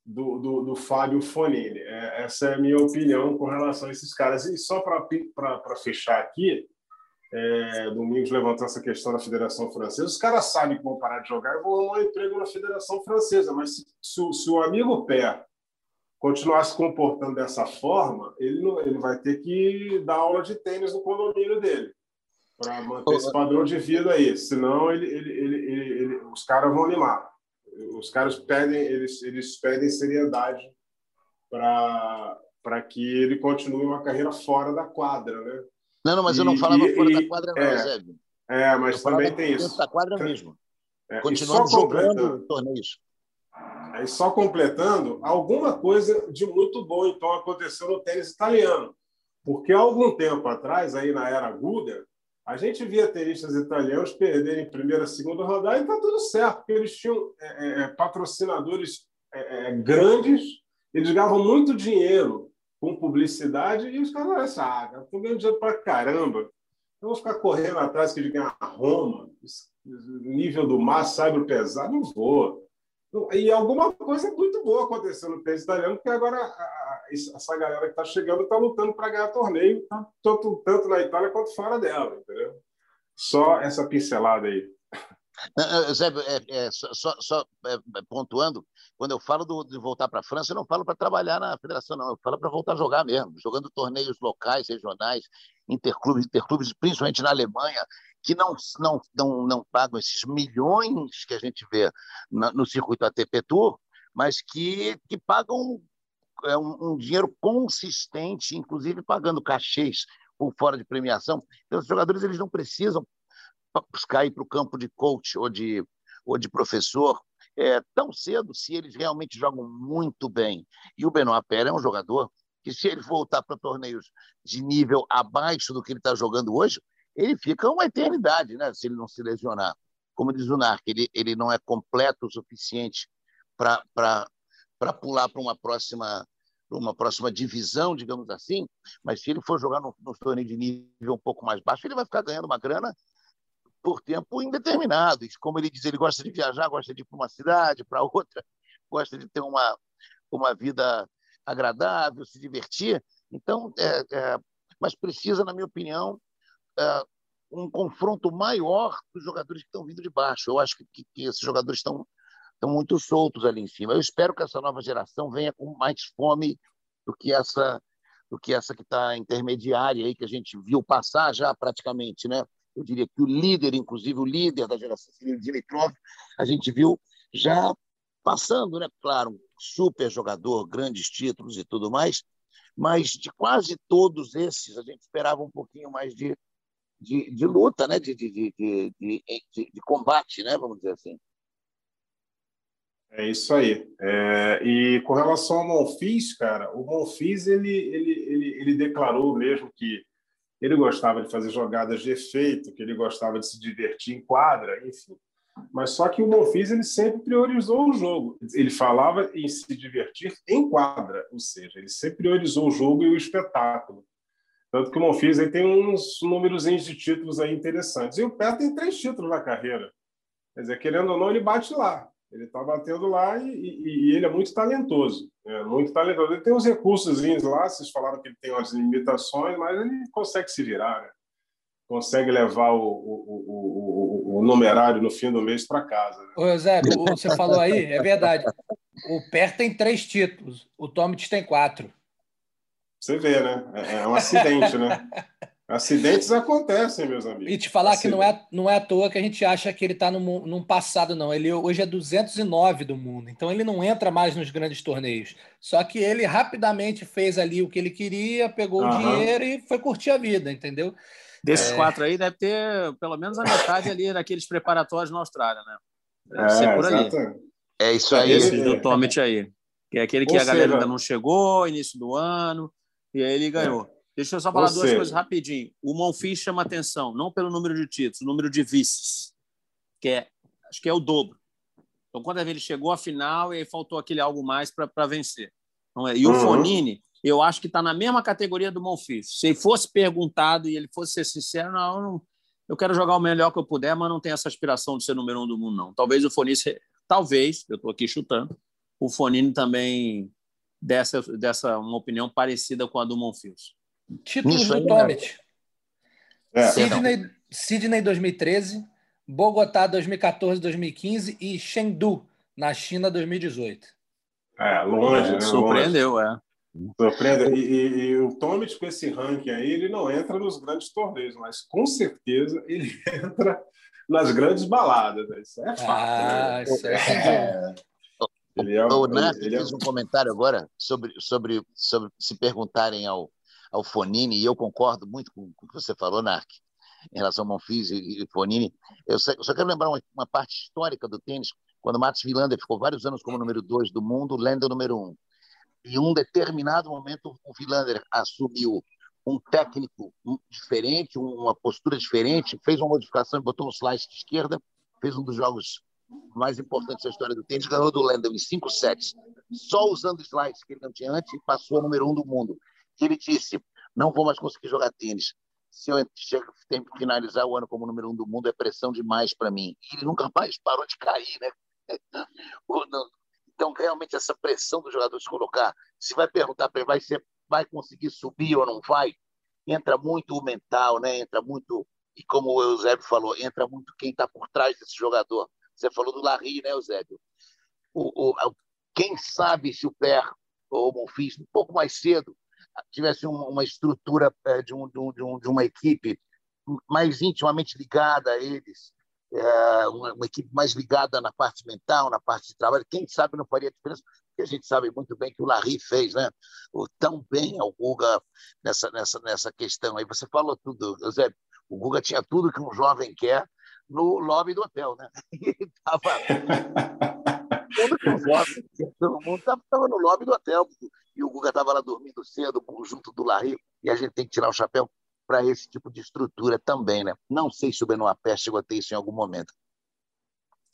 do, do, do Fábio Fonini. É, essa é a minha opinião com relação a esses caras. E só para fechar aqui, é, Domingos levantou essa questão da Federação Francesa. Os caras sabem que vão parar de jogar e vão arrumar um emprego na Federação Francesa, mas se, se, se o amigo Pé continuar se comportando dessa forma, ele, não, ele vai ter que dar aula de tênis no condomínio dele para manter esse padrão de vida aí. Senão, ele, ele, ele, ele os caras vão limar. Os caras pedem, eles, eles pedem seriedade para que ele continue uma carreira fora da quadra, né? Não, não, mas eu não falava e, fora da quadra, não, é, Zé. É, mas também tem isso. Dentro da quadra mesmo. É, Continuando jogando torneios. Aí só completando, alguma coisa de muito bom então aconteceu no tênis italiano. Porque há algum tempo atrás, aí na era Guda, a gente via tenistas italianos perderem primeira, segunda rodada e está tudo certo, porque eles tinham é, é, é patrocinadores é, é, grandes, eles ganhavam muito dinheiro com publicidade e os caras, ah, estão ganhando dinheiro para caramba. Eu vou ficar correndo atrás que de ganhar Roma, nível do mar, sabe o pesado, não vou. E alguma coisa muito boa aconteceu no tênis italiano, porque agora essa galera que está chegando está lutando para ganhar torneio, tá? tanto, tanto na Itália quanto fora dela, entendeu? Só essa pincelada aí. Zé, é, é, só, só é, pontuando, quando eu falo do, de voltar para a França, eu não falo para trabalhar na federação, não. Eu falo para voltar a jogar mesmo, jogando torneios locais, regionais, interclubes, interclubes, principalmente na Alemanha, que não, não, não, não pagam esses milhões que a gente vê no circuito ATP Tour, mas que, que pagam é, um, um dinheiro consistente, inclusive pagando cachês por fora de premiação. Então, os jogadores eles não precisam buscar ir para o campo de coach ou de, ou de professor é, tão cedo se eles realmente jogam muito bem. E o Benoit Pérez é um jogador que, se ele voltar para torneios de nível abaixo do que ele está jogando hoje, ele fica uma eternidade, né? Se ele não se lesionar. Como diz o Narc, ele, ele não é completo o suficiente para pular para uma próxima uma próxima divisão, digamos assim, mas se ele for jogar no torneio de nível um pouco mais baixo, ele vai ficar ganhando uma grana por tempo indeterminado. E como ele diz, ele gosta de viajar, gosta de ir para uma cidade, para outra, gosta de ter uma, uma vida agradável, se divertir. Então, é, é, mas precisa, na minha opinião, um confronto maior dos jogadores que estão vindo de baixo. Eu acho que, que, esses jogadores estão estão muito soltos ali em cima. Eu espero que essa nova geração venha com mais fome do que essa do que essa que está intermediária aí que a gente viu passar já praticamente, né? Eu diria que o líder, inclusive o líder da geração Dimitrov, a gente viu já passando, né? Claro, um super jogador, grandes títulos e tudo mais, mas de quase todos esses a gente esperava um pouquinho mais de, de, de luta, né? De, de, de, de, combate, né? Vamos dizer assim. É isso aí. É, e com relação ao Monfils, cara, o Monfils ele, ele, ele, ele declarou mesmo que ele gostava de fazer jogadas de efeito, que ele gostava de se divertir em quadra, enfim. Mas só que o Monfils ele sempre priorizou o jogo. Ele falava em se divertir em quadra, ou seja, ele sempre priorizou o jogo e o espetáculo. Tanto que o Monfils aí tem uns números de títulos aí interessantes. E o Pé tem três títulos na carreira. Quer dizer, querendo ou não, ele bate lá. Ele está batendo lá e, e, e, ele é muito talentoso. É muito talentoso. Ele tem uns recursos lá, vocês falaram que ele tem umas limitações, mas ele consegue se virar, né? consegue levar o, o, o, o, numerário no fim do mês para casa. Né? Ô, Zé, você falou aí, é verdade. O Per tem três títulos, o Tomic tem quatro. Você vê, né? É, é um acidente, né? Acidentes acontecem, meus amigos. E te falar Acidente. que não é, não é à toa que a gente acha que ele está num, num passado, não. Ele hoje é 209 do mundo, então ele não entra mais nos grandes torneios. Só que ele rapidamente fez ali o que ele queria, pegou uhum. o dinheiro e foi curtir a vida, entendeu? Desses é... quatro aí, deve ter pelo menos a metade ali daqueles preparatórios na Austrália, né? Deve é, ser por ali. É isso aí. Esse do Tomit aí. Que é aquele que Ou a galera seja... ainda não chegou, início do ano, e aí ele ganhou. É. Deixa eu só falar Ou duas seja... coisas rapidinho. O Monfils chama atenção, não pelo número de títulos, o número de vices, que é, acho que é o dobro. Então, quando ele chegou à final, e aí faltou aquele algo mais para vencer. É? E o uhum. Fonini, eu acho que está na mesma categoria do Monfils. Se ele fosse perguntado e ele fosse ser sincero, não, eu, não, eu quero jogar o melhor que eu puder, mas não tenho essa aspiração de ser número um do mundo, não. Talvez o Fonini, talvez, eu estou aqui chutando, o Fonini também dessa, dessa uma opinião parecida com a do Monfils. Títulos do Tomet. É. Sydney, Sydney 2013, Bogotá 2014, 2015 e Chengdu na China 2018. É, longe, né? Surpreendeu, longe. é. Surpreendeu. E, e, e, o Tomet, com esse ranking aí, ele não entra nos grandes torneios, mas com certeza ele entra nas grandes baladas. Né? Isso é fato. Ah, né? isso é. é. Ele é, o Nath fez é... um comentário agora sobre, sobre, sobre se perguntarem ao, ao Fonini, e eu concordo muito com, com o que você falou, Narc, em relação ao Monfils e, e Fonini. Eu só, eu só quero lembrar uma, uma, parte histórica do tênis, quando Matos Vilander ficou vários anos como número dois do mundo, Lenda número um. Em um determinado momento, o Vilander assumiu um técnico diferente, uma postura diferente, fez uma modificação e botou um slice de esquerda, fez um dos jogos mais importantes da história do tênis, ganhou do Lendl em cinco sets, só usando slice que ele não tinha antes, e passou a número um do mundo ele disse: não vou mais conseguir jogar tênis. Se eu tenho que finalizar o ano como número um do mundo, é pressão demais para mim. E ele nunca mais parou de cair, né? Então, realmente, essa pressão dos jogadores colocar, se vai perguntar para ele, vai, ser, vai conseguir subir ou não vai, entra muito o mental, né? entra muito, e como o Eusébio falou, entra muito quem está por trás desse jogador. Você falou do Larry, né, Eusébio? O, o, quem sabe se o Pé ou o Monfils, um pouco mais cedo, tivesse uma estrutura é, de, um, de, um, de, uma equipe mais intimamente ligada a eles, é, uma, uma, equipe mais ligada na parte mental, na parte de trabalho, quem sabe não faria diferença, porque a gente sabe muito bem que o Larry fez, né? O, tão bem ao Guga nessa, nessa, nessa questão aí. Você falou tudo, José. O Guga tinha tudo que um jovem quer no lobby do hotel, né? Tava todo mundo estava no lobby do hotel. E o Guga estava lá dormindo cedo, junto do Larry, e a gente tem que tirar o chapéu. para esse tipo de estrutura também, né? Não sei se o Benoit Pé chegou a ter isso em algum momento.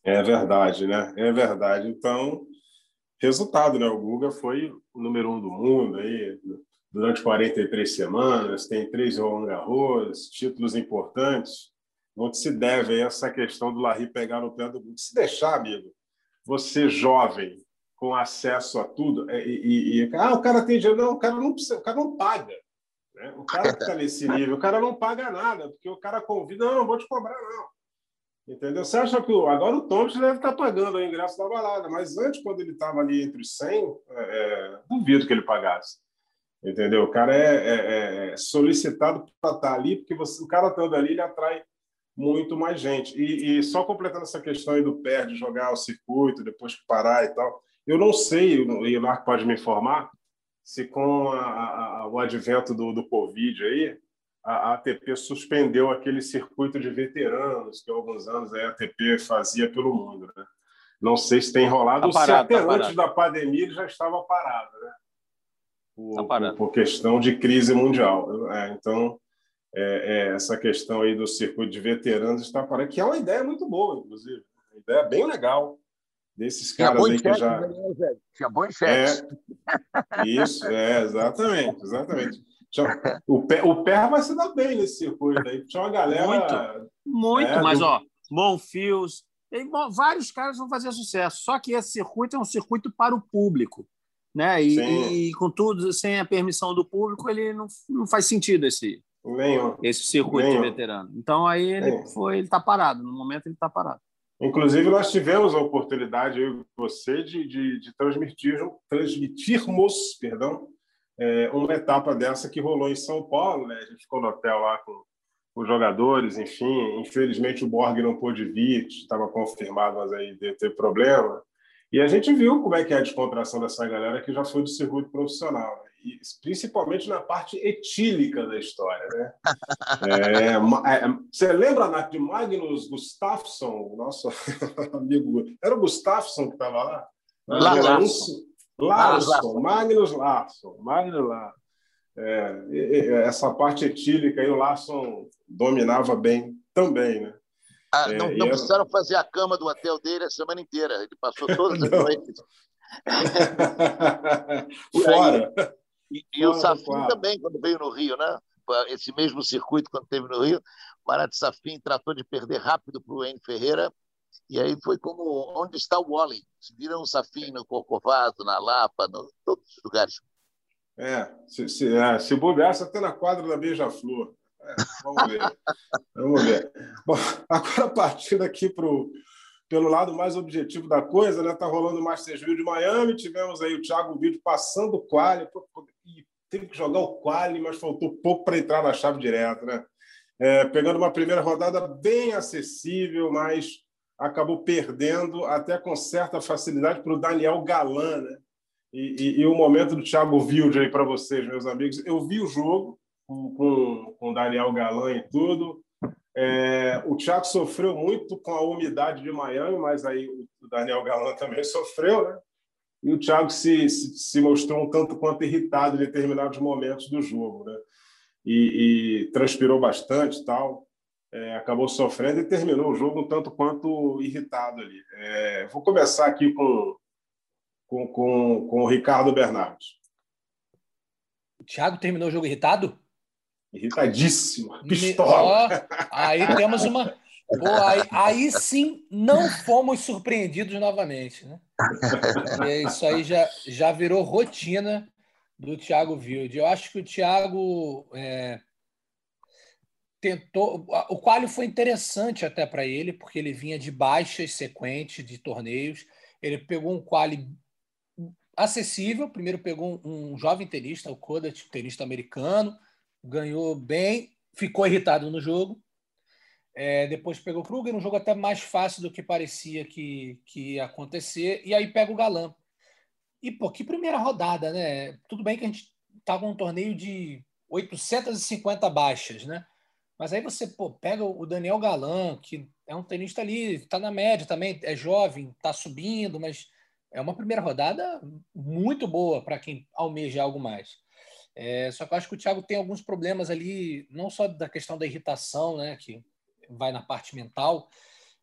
É verdade, né? É verdade. Então, resultado, né? O Guga foi o número um do mundo aí durante 43 semanas, tem três Roland Garros, títulos importantes. Não se deve essa questão do Larry pegar no pé do Guga. Se deixar, amigo, você jovem, com acesso a tudo, é, e, e, e ah, o cara tem dinheiro. Não, o cara não precisa, o cara não paga. Né? O cara está nesse nível, o cara não paga nada, porque o cara convida, não, não vou te cobrar, não. Entendeu? Você acha que agora o Thompson deve estar tá pagando o ingresso da balada, mas antes, quando ele estava ali entre os 100, é, é, duvido que ele pagasse. Entendeu? O cara é, é, é solicitado para estar tá ali, porque você, o cara estando ali, ele atrai muito mais gente. E, e, só completando essa questão aí do pé de jogar o circuito, depois parar e tal, eu não sei, e o Marco pode me informar, se com a, a, o advento do, do Covid aí, a ATP suspendeu aquele circuito de veteranos que há alguns anos a ATP fazia pelo mundo. Né? Não sei se tem rolado, tá ou se até tá antes da pandemia ele já estava parado, né? Por, tá parado. por, por questão de crise mundial. É, então, é, é, essa questão aí do circuito de veteranos está parado, que é uma ideia muito boa, inclusive. Uma ideia bem legal desses caras aí que já. Né, Tinha bom chefe. É, isso, é, exatamente, exatamente. O pé, o pé vai se dar bem nesse circuito aí. Tinha uma galera. Muito, muito é, mas, do... ó, Monfios, tem vários caras vão fazer sucesso. Só que esse circuito é um circuito para o público. Né? E, e com tudo, sem a permissão do público, ele não, não faz sentido esse, Nenhum. esse circuito Nenhum. de veterano. Então aí ele Nenhum. foi, ele está parado. No momento ele está parado. Inclusive, nós tivemos a oportunidade, eu e você, de, de, de transmitir, transmitirmos perdão, é, uma etapa dessa que rolou em São Paulo. Né? A gente ficou no hotel lá com os jogadores, enfim. Infelizmente, o Borg não pôde vir, estava confirmado, mas aí ter problema. E a gente viu como é que é a descontração dessa galera que já foi do circuito profissional, né? Principalmente na parte etílica da história. Né? É, é, você lembra de Magnus Gustafsson, o nosso amigo? Era o Gustafsson que estava lá? Larsson. Larsson, Magnus Larsson. Magnus Larsson. É, essa parte etílica aí o Larsson dominava bem também, né? Ah, não, é, não precisaram era... fazer a cama do hotel dele a semana inteira. Ele passou todas as noites. Fora. E, e o Safin também, quando veio no Rio, né? Esse mesmo circuito, quando teve no Rio, Marat Safin tratou de perder rápido para o N Ferreira. E aí foi como onde está o Wally. Se viram o Safin no Corcovado, na Lapa, em todos os lugares. É, se, se, é, se bobeasse até na quadra da Beija-Flor. É, vamos ver. vamos ver. Bom, agora partindo aqui pro, pelo lado mais objetivo da coisa, né? Tá rolando o Masters de Miami, tivemos aí o Thiago Vídeo passando o quali, teve que jogar o quali, mas faltou pouco para entrar na chave direta, né? É, pegando uma primeira rodada bem acessível, mas acabou perdendo até com certa facilidade para o Daniel Galan, né? E, e, e, o momento do Thiago Wilde aí para vocês, meus amigos. Eu vi o jogo, com, com Daniel Galan e tudo. É, o Thiago sofreu muito com a umidade de Miami, mas aí o Daniel Galan também sofreu, né? E o Thiago se, se, se mostrou um tanto quanto irritado em determinados momentos do jogo, né? E, e transpirou bastante tal. É, acabou sofrendo e terminou o jogo um tanto quanto irritado ali. É, vou começar aqui com, com, com, com o Ricardo Bernardes. O Thiago terminou o jogo irritado? Irritadíssimo. Pistola. Oh, aí temos uma. Pô, aí, aí, sim não fomos surpreendidos novamente. Né? E isso aí já, já virou rotina do Thiago Wilde. Eu acho que o Thiago é, tentou. O quali foi interessante até para ele, porque ele vinha de baixas sequentes de torneios. Ele pegou um quali acessível. Primeiro pegou um, um jovem tenista, o Kodat, tenista americano ganhou bem, ficou irritado no jogo. É, depois pegou o Kruger, um jogo até mais fácil do que parecia que, que ia acontecer, e aí pega o Galã. E, pô, que primeira rodada, né? Tudo bem que a gente tá com um torneio de 850 baixas, né? Mas aí você pô, pega o Daniel Galan, que é um tenista ali, está na média também, é jovem, está subindo, mas é uma primeira rodada muito boa para quem almeja algo mais. É, só que eu acho que o Thiago tem alguns problemas ali, não só da questão da irritação, né, que vai na parte mental,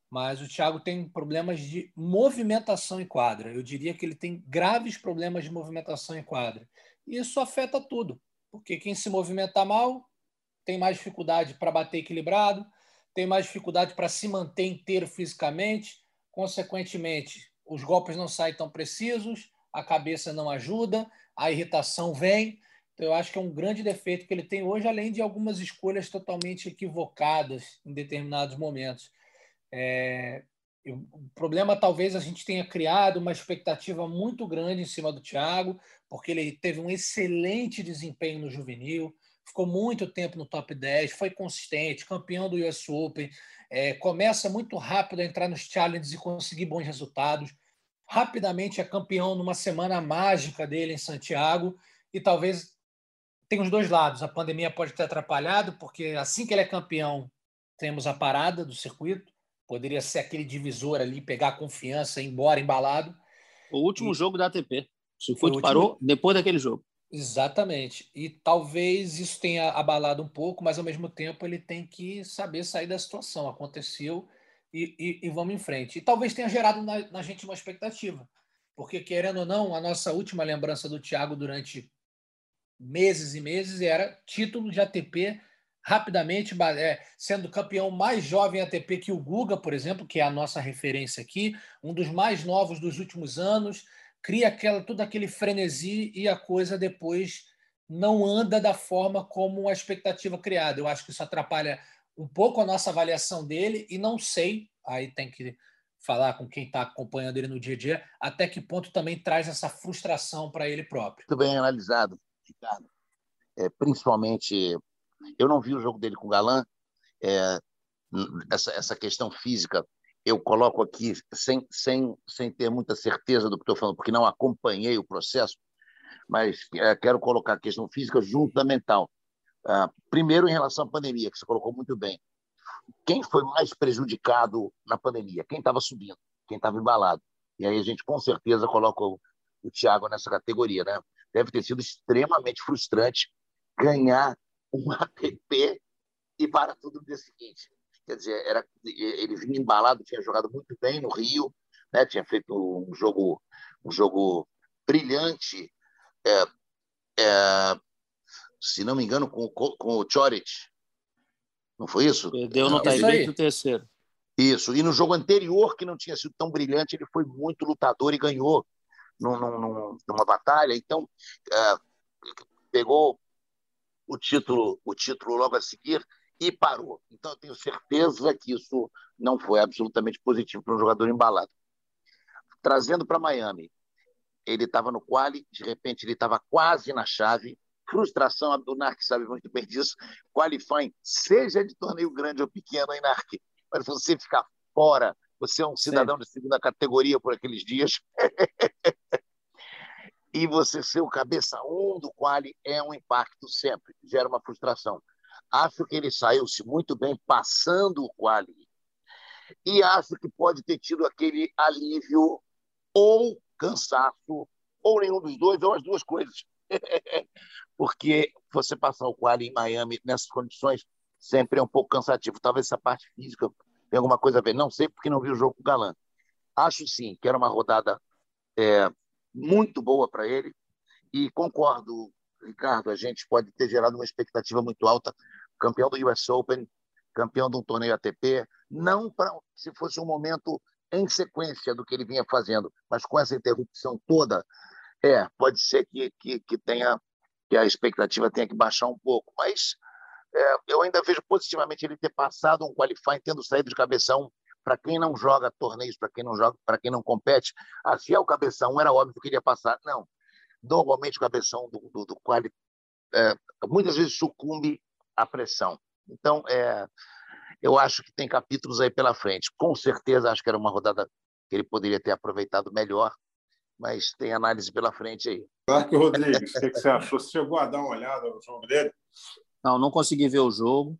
mas o Thiago tem problemas de movimentação em quadra. Eu diria que ele tem graves problemas de movimentação em quadra. E isso afeta tudo, porque quem se movimenta mal tem mais dificuldade para bater equilibrado, tem mais dificuldade para se manter inteiro fisicamente, consequentemente, os golpes não saem tão precisos, a cabeça não ajuda, a irritação vem. Eu acho que é um grande defeito que ele tem hoje, além de algumas escolhas totalmente equivocadas em determinados momentos. É, o problema talvez a gente tenha criado uma expectativa muito grande em cima do Thiago, porque ele teve um excelente desempenho no juvenil, ficou muito tempo no top 10, foi consistente, campeão do US Open, é, começa muito rápido a entrar nos challenges e conseguir bons resultados. Rapidamente é campeão numa semana mágica dele em Santiago e talvez tem os dois lados. A pandemia pode ter atrapalhado, porque assim que ele é campeão, temos a parada do circuito Poderia ser aquele divisor ali, pegar confiança, ir embora embalado. O último e... jogo da ATP. O circuito o parou depois daquele jogo. Exatamente. E talvez isso tenha abalado um pouco, mas ao mesmo tempo ele tem que saber sair da situação. Aconteceu e, e, e vamos em frente. E talvez tenha gerado na, na, gente uma expectativa. Porque, querendo ou não, a nossa última lembrança do Thiago durante meses e meses era título de ATP rapidamente, é, sendo campeão mais jovem ATP que o Guga, por exemplo, que é a nossa referência aqui, um dos mais novos dos últimos anos, cria aquela, todo aquele frenesi e a coisa depois não anda da forma como a expectativa criada. Eu acho que isso atrapalha um pouco a nossa avaliação dele e não sei, aí tem que falar com quem está acompanhando ele no dia a dia, até que ponto também traz essa frustração para ele próprio. Muito bem analisado, É, principalmente eu não vi o jogo dele com o Galan. É, essa, essa questão física eu coloco aqui sem, sem, sem ter muita certeza do que estou falando, porque não acompanhei o processo, mas é, quero colocar a questão física junto da mental. Ah, primeiro, em relação à pandemia, que você colocou muito bem. Quem foi mais prejudicado na pandemia? Quem estava subindo? Quem estava embalado? E aí a gente, com certeza, coloca o, o Thiago nessa categoria. Né? Deve ter sido extremamente frustrante ganhar um app e para tudo no dia seguinte. Quer dizer, era, ele vinha embalado, tinha jogado muito bem no Rio, né? tinha feito um jogo, um jogo brilhante, é, é, se não me engano, com, com o Choric. Não foi isso? Perdeu no tie o terceiro. Isso. E no jogo anterior, que não tinha sido tão brilhante, ele foi muito lutador e ganhou num, num, numa batalha. Então, é, pegou o título, o título logo a seguir e parou. Então, eu tenho certeza que isso não foi absolutamente positivo para um jogador embalado. Trazendo para Miami, ele estava no quali, de repente ele estava quase na chave. Frustração, a Narc sabe muito bem disso. Qualifying, seja de torneio grande ou pequeno, hein, Narc? Mas você ficar fora, você é um cidadão Sim. de segunda categoria por aqueles dias. e você ser o cabeça um do quali é um impacto sempre, gera uma frustração. Acho que ele saiu-se muito bem passando o quali e acho que pode ter tido aquele alívio ou cansaço ou nenhum dos dois ou as duas coisas. Porque você passar o quali em Miami nessas condições sempre é um pouco cansativo. Talvez essa parte física tenha alguma coisa a ver. Não sei porque não vi o jogo com o Galã. Acho sim que era uma rodada é, muito boa para ele. E concordo, Ricardo, a gente pode ter gerado uma expectativa muito alta. Campeão do US Open, campeão de um torneio ATP, não para se fosse um momento em sequência do que ele vinha fazendo, mas com essa interrupção toda, é, pode ser que, que, que tenha que a expectativa tenha que baixar um pouco, mas é, eu ainda vejo positivamente ele ter passado um qualifying, tendo saído de cabeção para quem não joga torneios, para quem não joga, para quem não compete, assim é o cabeção, era óbvio que iria passar. Não. Normalmente o cabeção do, do, do quali é, muitas vezes sucumbe à pressão. Então, é, eu acho que tem capítulos aí pela frente. Com certeza, acho que era uma rodada que ele poderia ter aproveitado melhor, mas tem análise pela frente aí. Marco Rodrigues, o que, você achou? Você chegou a dar uma olhada no jogo dele? Não, não consegui ver o jogo.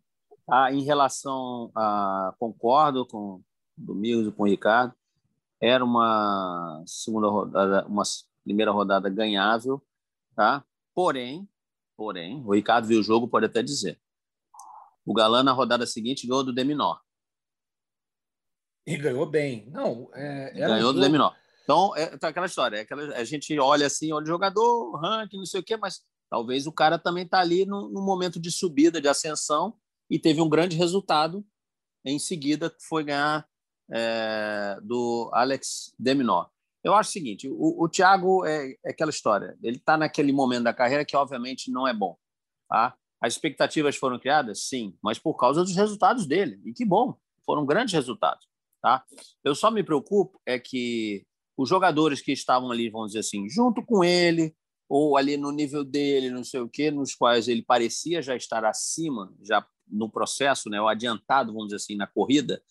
Ah, em relação a. Concordo com Domingos e com o Ricardo. Era uma segunda rodada, uma primeira rodada ganhável, tá? Porém, Porém, o Ricardo viu o jogo, pode até dizer. O Galã, na rodada seguinte, ganhou do Deminor. E ganhou bem. Não, é, ganhou um do Deminor. Então, é tá aquela história. É aquela, a gente olha assim, olha o jogador, ranking, não sei o quê, mas talvez o cara também está ali no, no, momento de subida, de ascensão, e teve um grande resultado em seguida, foi ganhar é, do Alex Deminor. Eu acho o seguinte: o, o Thiago é, é aquela história. Ele está naquele momento da carreira que, obviamente, não é bom. Tá? As expectativas foram criadas? Sim, mas por causa dos resultados dele. E que bom, foram grandes resultados. Tá? Eu só me preocupo é que os jogadores que estavam ali, vamos dizer assim, junto com ele, ou ali no nível dele, não sei o quê, nos quais ele parecia já estar acima, já no processo, né, o adiantado, vamos dizer assim, na corrida,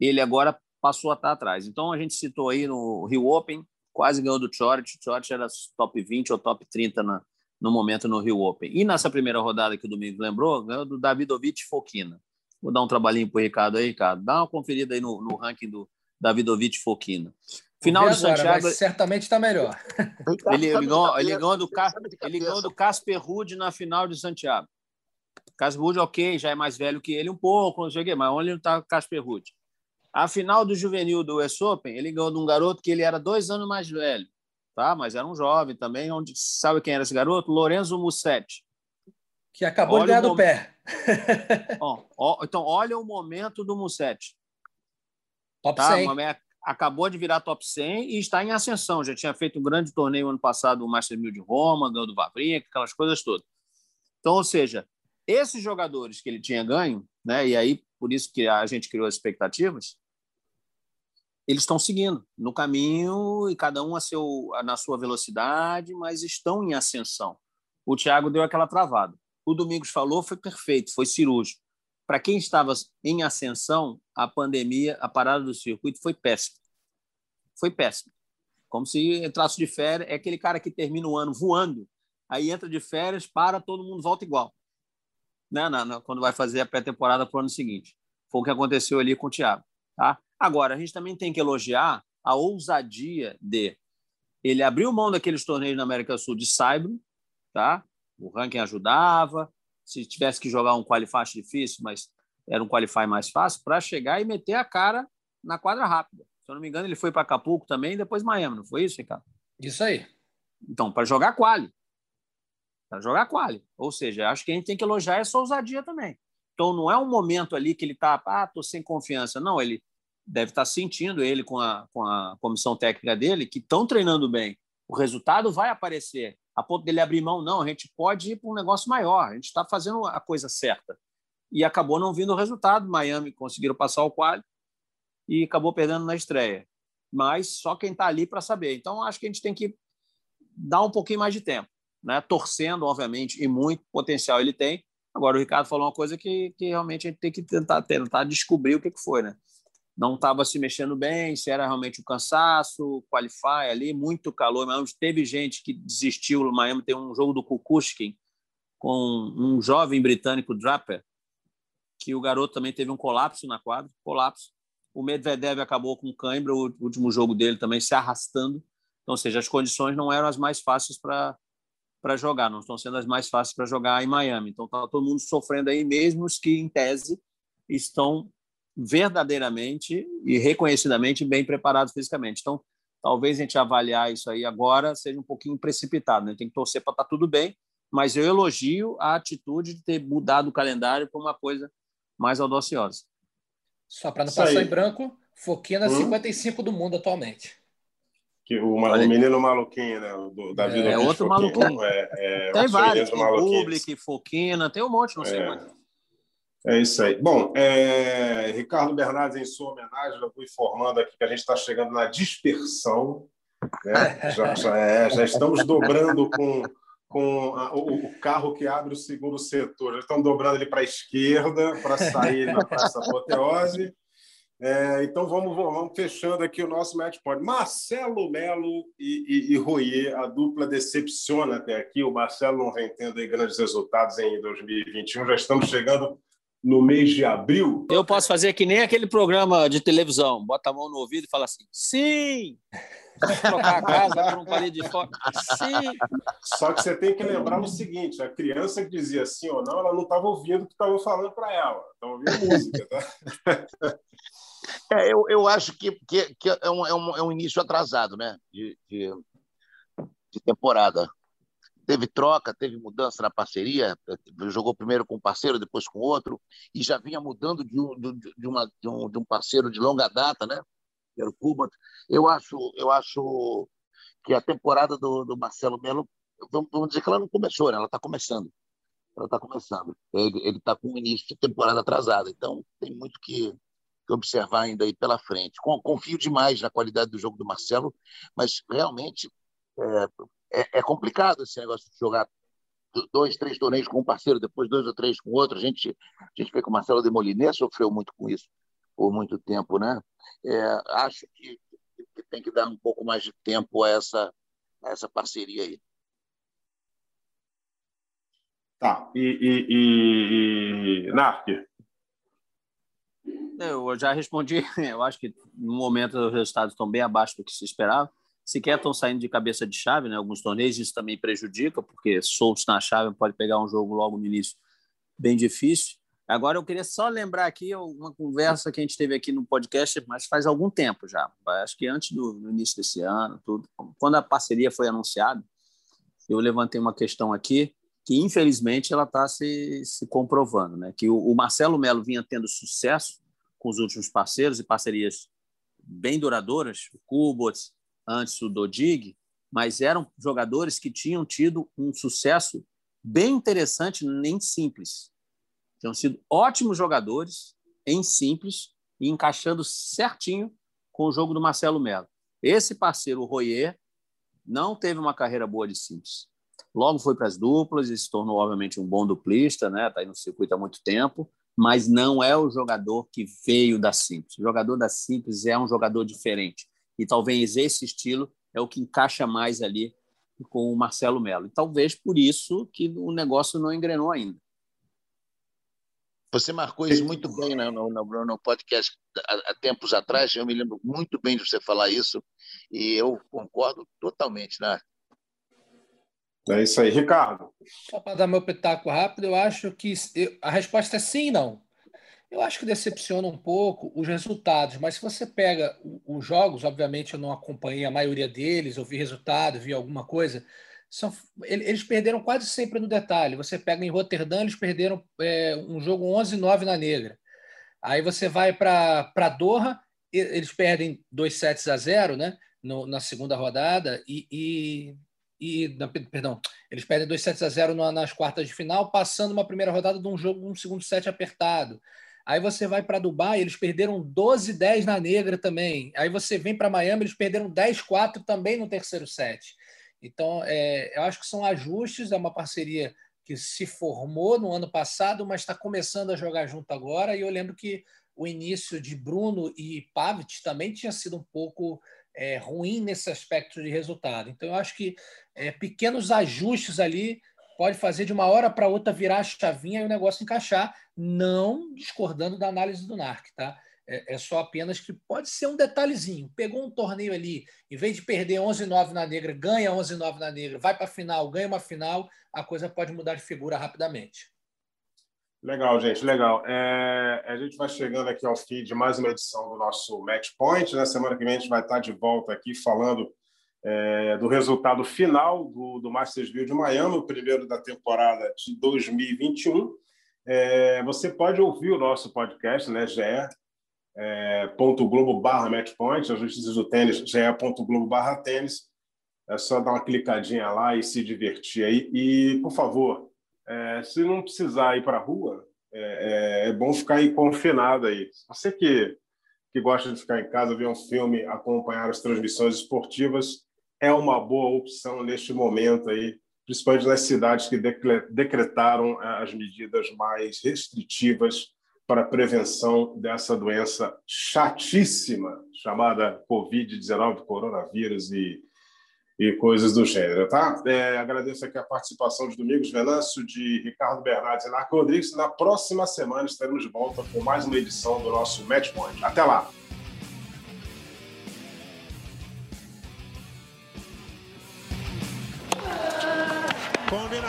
ele agora passou a estar atrás. Então, a gente citou aí no Rio Open, quase ganhou do Chorich. Chorich era top 20 ou top 30 na, no momento no Rio Open. E nessa primeira rodada que o Domingo lembrou, ganhou do Davidovich Fokina. Vou dar um trabalhinho para o Ricardo aí, Ricardo. Dá uma conferida aí no, no ranking do Davidovich Fokina. Final de Santiago. certamente está melhor. Ele, ele, ganhou, ele ganhou do, ele ganhou do Casper Ruud na final de Santiago. Casper Ruud, ok, já é mais velho que ele um pouco, não sei o quê, mas onde está Casper Ruud? A final do juvenil do US Open, ele ganhou de um garoto que ele era dois anos mais velho, tá? Mas era um jovem também. Onde sabe quem era esse garoto? Lorenzo Mussetti. Que acabou olha de ganhar do pé. ó, ó, então, olha o momento do Mussetti. Top tá? 100. Acabou de virar top 100 e está em ascensão. Já tinha feito um grande torneio ano passado, o Master 1000 de Roma, ganhou do Vavrinha, aquelas coisas todas. Então, ou seja, esses jogadores que ele tinha ganho, né, e aí por isso que a gente criou as expectativas, eles estão seguindo no caminho e cada um a seu, na sua velocidade, mas estão em ascensão. O Thiago deu aquela travada. O Domingos falou, foi perfeito, foi cirúrgico. Para quem estava em ascensão, a pandemia, a parada do circuito foi péssima. Foi péssima. Como se entrasse de férias, é aquele cara que termina o ano voando, aí entra de férias, para, todo mundo volta igual. Né? Quando vai fazer a pré-temporada para o ano seguinte. Foi o que aconteceu ali com o Thiago. Tá? Agora, a gente também tem que elogiar a ousadia de ele abriu mão daqueles torneios na América do Sul de Saibro, tá? O ranking ajudava, se tivesse que jogar um qualify difícil, mas era um qualify mais fácil, para chegar e meter a cara na quadra rápida. Se eu não me engano, ele foi para Acapulco também e depois Miami, não foi isso, Ricardo? Isso aí. Então, para jogar quali. Para jogar quali. Ou seja, acho que a gente tem que elogiar essa ousadia também. Então, não é um momento ali que ele está, ah, estou sem confiança. Não, ele deve estar tá sentindo, ele com a, com a comissão técnica dele, que estão treinando bem. O resultado vai aparecer. A ponto dele abrir mão, não, a gente pode ir para um negócio maior, a gente está fazendo a coisa certa. E acabou não vindo o resultado. Miami conseguiram passar o quali e acabou perdendo na estreia. Mas só quem está ali para saber. Então, acho que a gente tem que dar um pouquinho mais de tempo. Né? Torcendo, obviamente, e muito potencial ele tem, Agora, o Ricardo falou uma coisa que, que realmente a gente tem que tentar, tentar descobrir o que, que foi, né? Não estava se mexendo bem, se era realmente o cansaço, qualify ali, muito calor. Mas teve gente que desistiu. No Miami tem um jogo do Kukushkin com um jovem britânico, Draper, que o garoto também teve um colapso na quadra, colapso. O Medvedev acabou com cãibra, o último jogo dele também se arrastando. Então, ou seja, as condições não eram as mais fáceis para para jogar, não estão sendo as mais fáceis para jogar em Miami. Então está todo mundo sofrendo aí, mesmo os que, em tese, estão verdadeiramente e reconhecidamente bem preparados fisicamente. Então, talvez a gente avaliar isso aí agora seja um pouquinho precipitado. Né? Tem que torcer para estar tá tudo bem, mas eu elogio a atitude de ter mudado o calendário para uma coisa mais audaciosa. Só para não isso passar aí. em branco, Foquina hum? 55 do mundo atualmente. Que o, o menino maluquinho, né? Do, Davi é, é outro maluquinho. É, é, tem vários, tem Public, Foquina, tem um monte, não sei é. quanto. É isso aí. Bom, é, Ricardo Bernardes, em sua homenagem, eu fui informando aqui que a gente está chegando na dispersão. Né? Já, já, é, já estamos dobrando com, com a, o, o, carro que abre o segundo setor. Já estão dobrando ele para a esquerda para sair na Praça Apoteose. É, então vamos, vamos fechando aqui o nosso match point. Marcelo Melo e, e, e Royer, a dupla decepciona até aqui. O Marcelo não vem tendo grandes resultados em 2021. Já estamos chegando no mês de abril. Eu posso fazer que nem aquele programa de televisão, bota a mão no ouvido e fala assim: sim! trocar a casa por um palito de fora. Sim. Só que você tem que lembrar o seguinte: a criança que dizia sim ou não, ela não estava ouvindo o que estava falando para ela, estava ouvindo música. Tá? É, eu, eu acho que, que, que é, um, é, um, é um início atrasado né? de, de, de temporada teve troca, teve mudança na parceria, jogou primeiro com um parceiro, depois com outro, e já vinha mudando de um, de, uma, de, um, de um parceiro de longa data, né? Era o Cuba. Eu acho, eu acho que a temporada do, do Marcelo Melo, vamos, vamos dizer que ela não começou, né? ela está começando. Ela está começando. Ele está com o início de temporada atrasada, então tem muito que, que observar ainda aí pela frente. Confio demais na qualidade do jogo do Marcelo, mas realmente é, é, é complicado esse negócio de jogar dois, três torneios com um parceiro, depois dois ou três com outro. A gente, a gente vê que o Marcelo de Moliné sofreu muito com isso por muito tempo, né? É, acho que, que, tem que dar um pouco mais de tempo a essa, a essa parceria aí. Tá. E, e, e, e... Narc? Eu já respondi. Eu acho que no momento os resultados estão bem abaixo do que se esperava sequer estão saindo de cabeça de chave, né? Alguns torneios isso também prejudica, porque soltos na chave pode pegar um jogo logo no início bem difícil. Agora eu queria só lembrar aqui uma conversa que a gente teve aqui no podcast, mas faz algum tempo já. Acho que antes do, início desse ano, tudo. Quando a parceria foi anunciada, eu levantei uma questão aqui que infelizmente ela está se, se comprovando, né? Que o, o Marcelo Melo vinha tendo sucesso com os últimos parceiros e parcerias bem duradouras, o Kubots, antes o Dodig, mas eram jogadores que tinham tido um sucesso bem interessante nem simples. Tinham sido ótimos jogadores em simples e encaixando certinho com o jogo do Marcelo Melo. Esse parceiro, o Royer, não teve uma carreira boa de simples. Logo foi para as duplas e se tornou, obviamente, um bom duplista, né? Está aí no circuito há muito tempo, mas não é o jogador que veio da simples. O jogador da simples é um jogador diferente. E talvez esse estilo é o que encaixa mais ali com o Marcelo Melo. E talvez por isso que o negócio não engrenou ainda. Você marcou isso muito bem né, no, no, no podcast há, há, tempos atrás. Eu me lembro muito bem de você falar isso e eu concordo totalmente, né? É isso aí, Ricardo. Só para dar meu pitaco rápido, eu acho que a resposta é sim e não. Eu acho que decepciona um pouco os resultados, mas se você pega os jogos, obviamente eu não acompanhei a maioria deles, eu vi resultado, vi alguma coisa, são, eles perderam quase sempre no detalhe. Você pega em Roterdã, eles perderam é, um jogo 11-9 na negra. Aí você vai para Doha, eles perdem 2 sets a 0 né, no, na segunda rodada, e, e, e na, perdão, eles perdem 2 sets a 0 nas quartas de final, passando uma primeira rodada de um jogo, um segundo set apertado. Aí você vai para Dubai, eles perderam 12-10 na negra também. Aí você vem para Miami, eles perderam 10-4 também no terceiro set. Então, é, eu acho que são ajustes, é uma parceria que se formou no ano passado, mas está começando a jogar junto agora. E eu lembro que o início de Bruno e Pavic também tinha sido um pouco é, ruim nesse aspecto de resultado. Então, eu acho que é, pequenos ajustes ali pode fazer de uma hora para outra virar a chavinha e o negócio encaixar, não discordando da análise do NARC, tá? É, é, só apenas que pode ser um detalhezinho. Pegou um torneio ali, em vez de perder 11-9 na negra, ganha 11-9 na negra, vai para a final, ganha uma final, a coisa pode mudar de figura rapidamente. Legal, gente, legal. É, a gente vai chegando aqui ao fim de mais uma edição do nosso Match Point. Na né? semana que vem a gente vai estar de volta aqui falando é, do resultado final do, do Mastersville de Miami, o primeiro da temporada de 2021. É, você pode ouvir o nosso podcast, né, ge, é, ponto globo barra matchpoint, as notícias do tênis, ge.globo barra tênis. É só dar uma clicadinha lá e se divertir aí. E, por favor, é, se não precisar ir para a rua, é, é, é, bom ficar aí confinado aí. Você que, que gosta de ficar em casa, ver um filme, acompanhar as transmissões esportivas, é uma boa opção neste momento aí, principalmente nas cidades que decretaram eh, as medidas mais restritivas para a prevenção dessa doença chatíssima chamada Covid-19, coronavírus e, e coisas do gênero, tá? É, agradeço aqui a participação de Domingos Venâncio, de Ricardo Bernardes e Narco Rodrigues. Na próxima semana estaremos de volta com mais uma edição do nosso Match Point. Até lá!